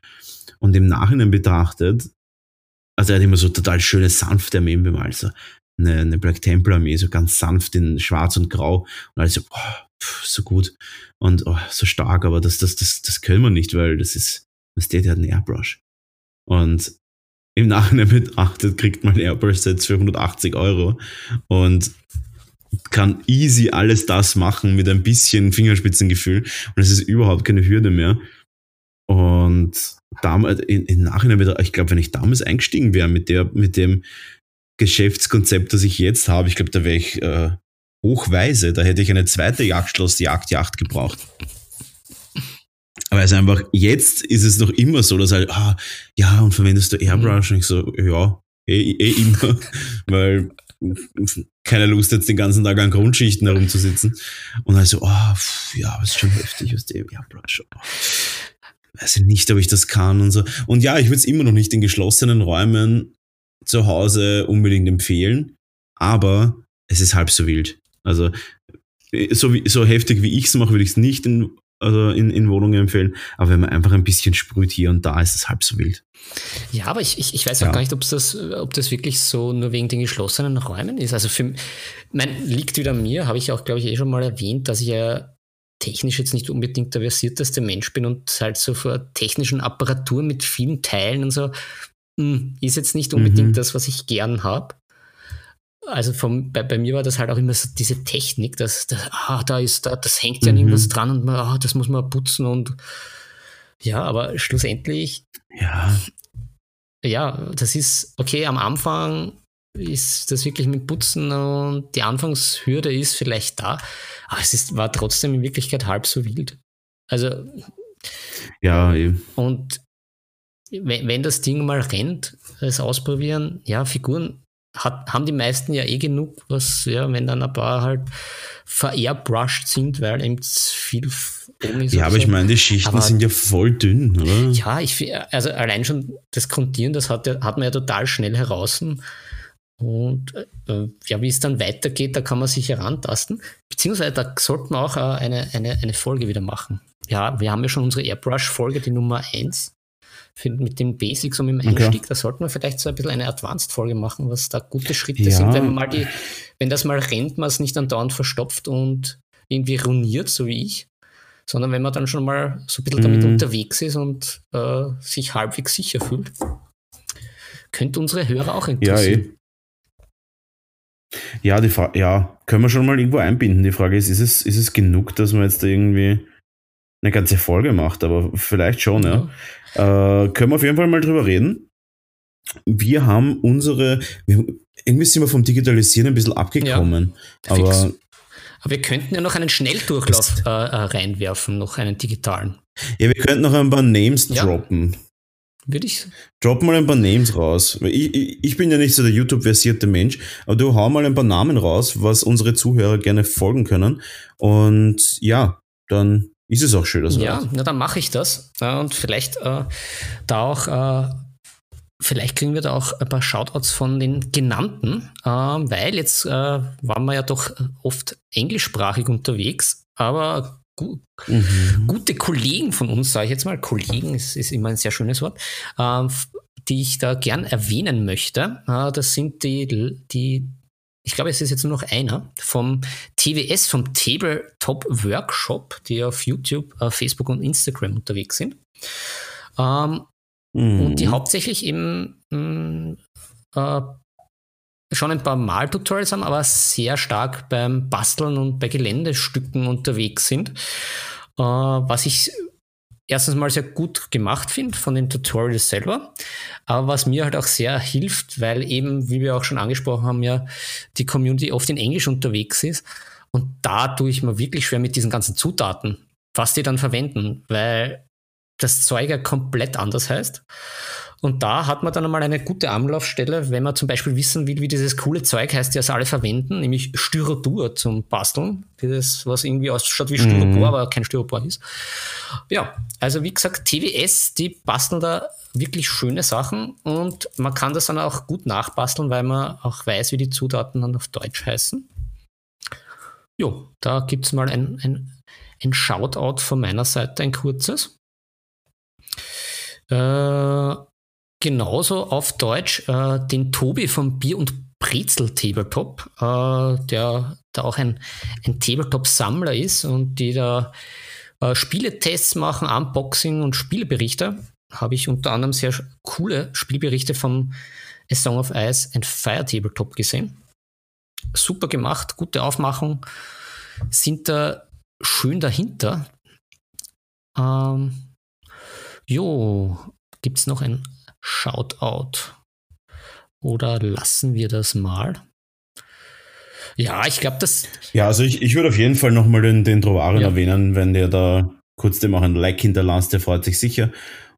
Und im Nachhinein betrachtet, also er hat immer so total schöne, sanfte Armeen bemalt. So eine, eine Black Templar Armee, so ganz sanft in schwarz und grau. Und alles so, oh, so gut und oh, so stark, aber das, das, das, das können wir nicht, weil das ist, der, der hat einen Airbrush. Und im Nachhinein betrachtet kriegt man Airbrush-Sets für 180 Euro und kann easy alles das machen mit ein bisschen Fingerspitzengefühl und es ist überhaupt keine Hürde mehr. Und damals, im Nachhinein, ich glaube, wenn ich damals eingestiegen wäre mit der, mit dem, Geschäftskonzept, das ich jetzt habe, ich glaube, da wäre ich äh, hochweise. Da hätte ich eine zweite Jagdschloss, die Jagdjacht gebraucht. Aber es ist einfach, jetzt ist es noch immer so, dass halt, ah, ja, und verwendest du Airbrush? Und ich so, ja, eh, eh immer, <laughs> weil keine Lust jetzt den ganzen Tag an Grundschichten herumzusitzen. Und also, oh, pff, ja, das ist schon heftig aus dem Airbrush. Oh, weiß ich nicht, ob ich das kann und so. Und ja, ich würde es immer noch nicht in geschlossenen Räumen zu Hause unbedingt empfehlen, aber es ist halb so wild. Also so, wie, so heftig wie ich es mache, würde ich es nicht in, also in, in Wohnungen empfehlen, aber wenn man einfach ein bisschen sprüht hier und da, ist es halb so wild. Ja, aber ich, ich, ich weiß auch ja. gar nicht, ob das, ob das wirklich so nur wegen den geschlossenen Räumen ist. Also für mein liegt wieder an mir, habe ich auch, glaube ich, eh schon mal erwähnt, dass ich ja technisch jetzt nicht unbedingt der versierteste Mensch bin und halt so vor technischen Apparatur mit vielen Teilen und so hm, ist jetzt nicht unbedingt mhm. das, was ich gern habe. Also vom, bei, bei, mir war das halt auch immer so diese Technik, dass, dass ah, da ist, da, das hängt ja mhm. irgendwas dran und man, ah, das muss man putzen und ja, aber schlussendlich, ja. ja, das ist, okay, am Anfang ist das wirklich mit Putzen und die Anfangshürde ist vielleicht da, aber es ist, war trotzdem in Wirklichkeit halb so wild. Also, ja, eben. Und wenn, wenn das Ding mal rennt, es ausprobieren, ja, Figuren hat, haben die meisten ja eh genug, was, ja, wenn dann ein paar halt verairbrushd sind, weil eben viel oben ist. Ja, aber so. ich meine, die Schichten aber, sind ja voll dünn, oder? Ja, ich, also allein schon das Kontieren, das hat, hat man ja total schnell heraus. Und äh, ja, wie es dann weitergeht, da kann man sich herantasten. Beziehungsweise da sollten wir auch äh, eine, eine, eine Folge wieder machen. Ja, wir haben ja schon unsere Airbrush-Folge, die Nummer 1 für, mit den Basics und mit dem Einstieg, okay. da sollten wir vielleicht so ein bisschen eine Advanced-Folge machen, was da gute Schritte ja. sind. Wenn, man mal die, wenn das mal rennt, man es nicht andauernd verstopft und irgendwie ruiniert, so wie ich, sondern wenn man dann schon mal so ein bisschen damit mhm. unterwegs ist und äh, sich halbwegs sicher fühlt. Könnte unsere Hörer auch interessieren. Ja, eh. Ja, die ja, können wir schon mal irgendwo einbinden. Die Frage ist, ist es, ist es genug, dass man jetzt da irgendwie eine ganze Folge macht, aber vielleicht schon, ja. ja. Äh, können wir auf jeden Fall mal drüber reden. Wir haben unsere, wir, irgendwie sind wir vom Digitalisieren ein bisschen abgekommen. Ja, aber Aber wir könnten ja noch einen Schnelldurchlauf äh, äh, reinwerfen, noch einen digitalen. Ja, wir könnten noch ein paar Names ja. droppen. Würde ich. Drop mal ein paar Names raus. Ich, ich, ich bin ja nicht so der YouTube-versierte Mensch, aber du hau mal ein paar Namen raus, was unsere Zuhörer gerne folgen können. Und ja, dann ist es auch schön. Ja, na, dann mache ich das. Und vielleicht äh, da auch, äh, vielleicht kriegen wir da auch ein paar Shoutouts von den genannten, äh, weil jetzt äh, waren wir ja doch oft englischsprachig unterwegs, aber gu mhm. gute Kollegen von uns, sage ich jetzt mal, Kollegen ist, ist immer ein sehr schönes Wort, äh, die ich da gern erwähnen möchte. Äh, das sind die, die ich glaube, es ist jetzt nur noch einer vom TWS, vom Tabletop Workshop, die auf YouTube, äh, Facebook und Instagram unterwegs sind. Ähm, mhm. Und die hauptsächlich eben mh, mm, äh, schon ein paar Mal-Tutorials haben, aber sehr stark beim Basteln und bei Geländestücken unterwegs sind. Äh, was ich erstens mal sehr gut gemacht finde von den Tutorials selber, aber was mir halt auch sehr hilft, weil eben, wie wir auch schon angesprochen haben, ja die Community oft in Englisch unterwegs ist und da tue ich mir wirklich schwer mit diesen ganzen Zutaten, was die dann verwenden, weil das Zeug ja komplett anders heißt. Und da hat man dann einmal eine gute Anlaufstelle, wenn man zum Beispiel wissen will, wie dieses coole Zeug heißt, das alle verwenden, nämlich Styrodur zum Basteln. Dieses, was irgendwie ausschaut wie Styropor, mhm. aber kein Styropor ist. Ja, also wie gesagt, TWS, die basteln da wirklich schöne Sachen und man kann das dann auch gut nachbasteln, weil man auch weiß, wie die Zutaten dann auf Deutsch heißen. Jo, da gibt es mal ein, ein, ein Shoutout von meiner Seite, ein kurzes. Äh, genauso auf Deutsch äh, den Tobi vom Bier und Brezel Tabletop, äh, der da auch ein, ein Tabletop-Sammler ist und die da äh, Spieletests machen, Unboxing und Spieleberichte. Habe ich unter anderem sehr coole Spielberichte vom A Song of Ice and Fire Tabletop gesehen. Super gemacht, gute Aufmachung, sind da schön dahinter. Ähm, jo, gibt es noch ein Shoutout. Oder lassen wir das mal? Ja, ich glaube, das. Ja, also ich, ich würde auf jeden Fall nochmal den, den Trovaren ja. erwähnen, wenn der da kurz dem auch ein Like hinterlässt, der freut sich sicher.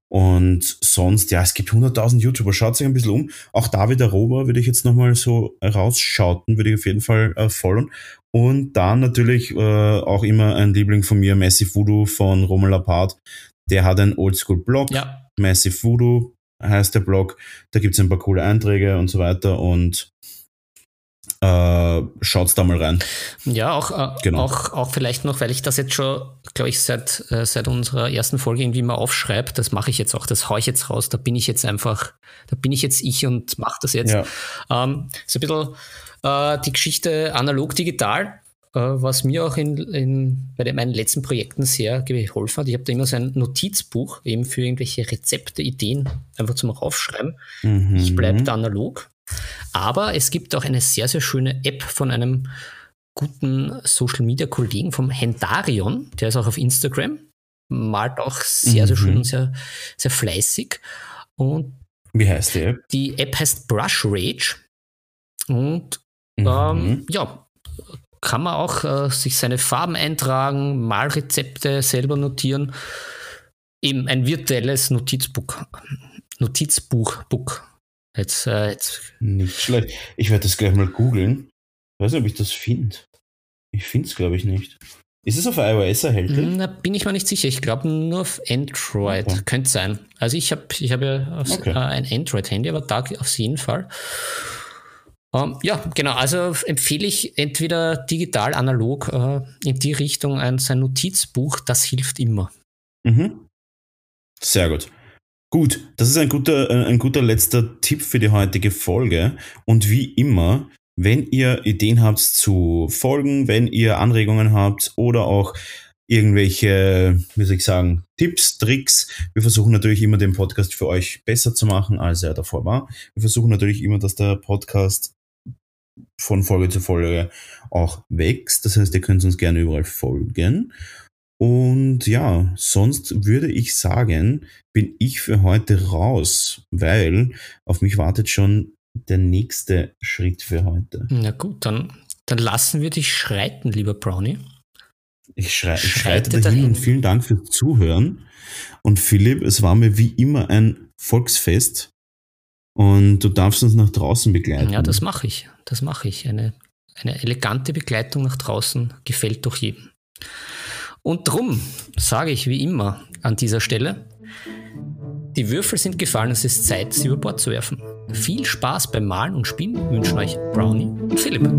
Und sonst, ja, es gibt 100.000 YouTuber, schaut sich ein bisschen um. Auch David Aroba würde ich jetzt nochmal so rausschauten, würde ich auf jeden Fall äh, folgen. Und dann natürlich äh, auch immer ein Liebling von mir, Massive Voodoo von Roman Lapart. Der hat einen Oldschool-Blog, ja. Massive Voodoo, heißt der Blog. Da gibt es ein paar coole Einträge und so weiter und äh, schaut's da mal rein. Ja, auch, äh, genau. auch, auch vielleicht noch, weil ich das jetzt schon, glaube ich, seit, äh, seit unserer ersten Folge irgendwie mal aufschreibe, das mache ich jetzt auch, das haue ich jetzt raus, da bin ich jetzt einfach, da bin ich jetzt ich und mache das jetzt. Ja. Ähm, so ein bisschen äh, die Geschichte analog-digital was mir auch in, in, bei meinen letzten Projekten sehr geholfen hat. Ich habe da immer so ein Notizbuch eben für irgendwelche Rezepte, Ideen einfach zum Raufschreiben. Mhm. Ich bleibe da analog. Aber es gibt auch eine sehr, sehr schöne App von einem guten Social Media Kollegen vom Hendarion, der ist auch auf Instagram, malt auch sehr, sehr schön mhm. und sehr, sehr fleißig. Und wie heißt die App? Die App heißt Brush Rage. Und mhm. ähm, ja, kann man auch äh, sich seine Farben eintragen, Malrezepte selber notieren. Eben ein virtuelles Notizbuch. Notizbuch. Book. Jetzt, äh, jetzt. Nicht schlecht. Ich werde das gleich mal googeln. Ich weiß nicht, ob ich das finde. Ich finde es, glaube ich, nicht. Ist es auf iOS erhältlich? Hm, da bin ich mir nicht sicher. Ich glaube nur auf Android. Okay. Könnte sein. Also ich habe ich hab ja okay. äh, ein Android-Handy, aber da auf jeden Fall. Ähm, ja, genau. Also empfehle ich entweder digital, analog äh, in die Richtung ein, sein Notizbuch. Das hilft immer. Mhm. Sehr gut. Gut, das ist ein guter, äh, ein guter letzter Tipp für die heutige Folge. Und wie immer, wenn ihr Ideen habt zu Folgen, wenn ihr Anregungen habt oder auch irgendwelche, wie soll ich sagen, Tipps, Tricks. Wir versuchen natürlich immer den Podcast für euch besser zu machen, als er davor war. Wir versuchen natürlich immer, dass der Podcast von Folge zu Folge auch wächst. Das heißt, ihr könnt uns gerne überall folgen. Und ja, sonst würde ich sagen, bin ich für heute raus, weil auf mich wartet schon der nächste Schritt für heute. Na gut, dann Dann lassen wir dich schreiten, lieber Brownie. Ich, schrei ich schreite dahin, dahin und vielen Dank fürs Zuhören. Und Philipp, es war mir wie immer ein Volksfest. Und du darfst uns nach draußen begleiten. Ja, das mache ich. Das mache ich. Eine, eine elegante Begleitung nach draußen gefällt doch jedem. Und drum sage ich wie immer an dieser Stelle, die Würfel sind gefallen, es ist Zeit, sie über Bord zu werfen. Viel Spaß beim Malen und Spielen wünschen euch Brownie und Philipp.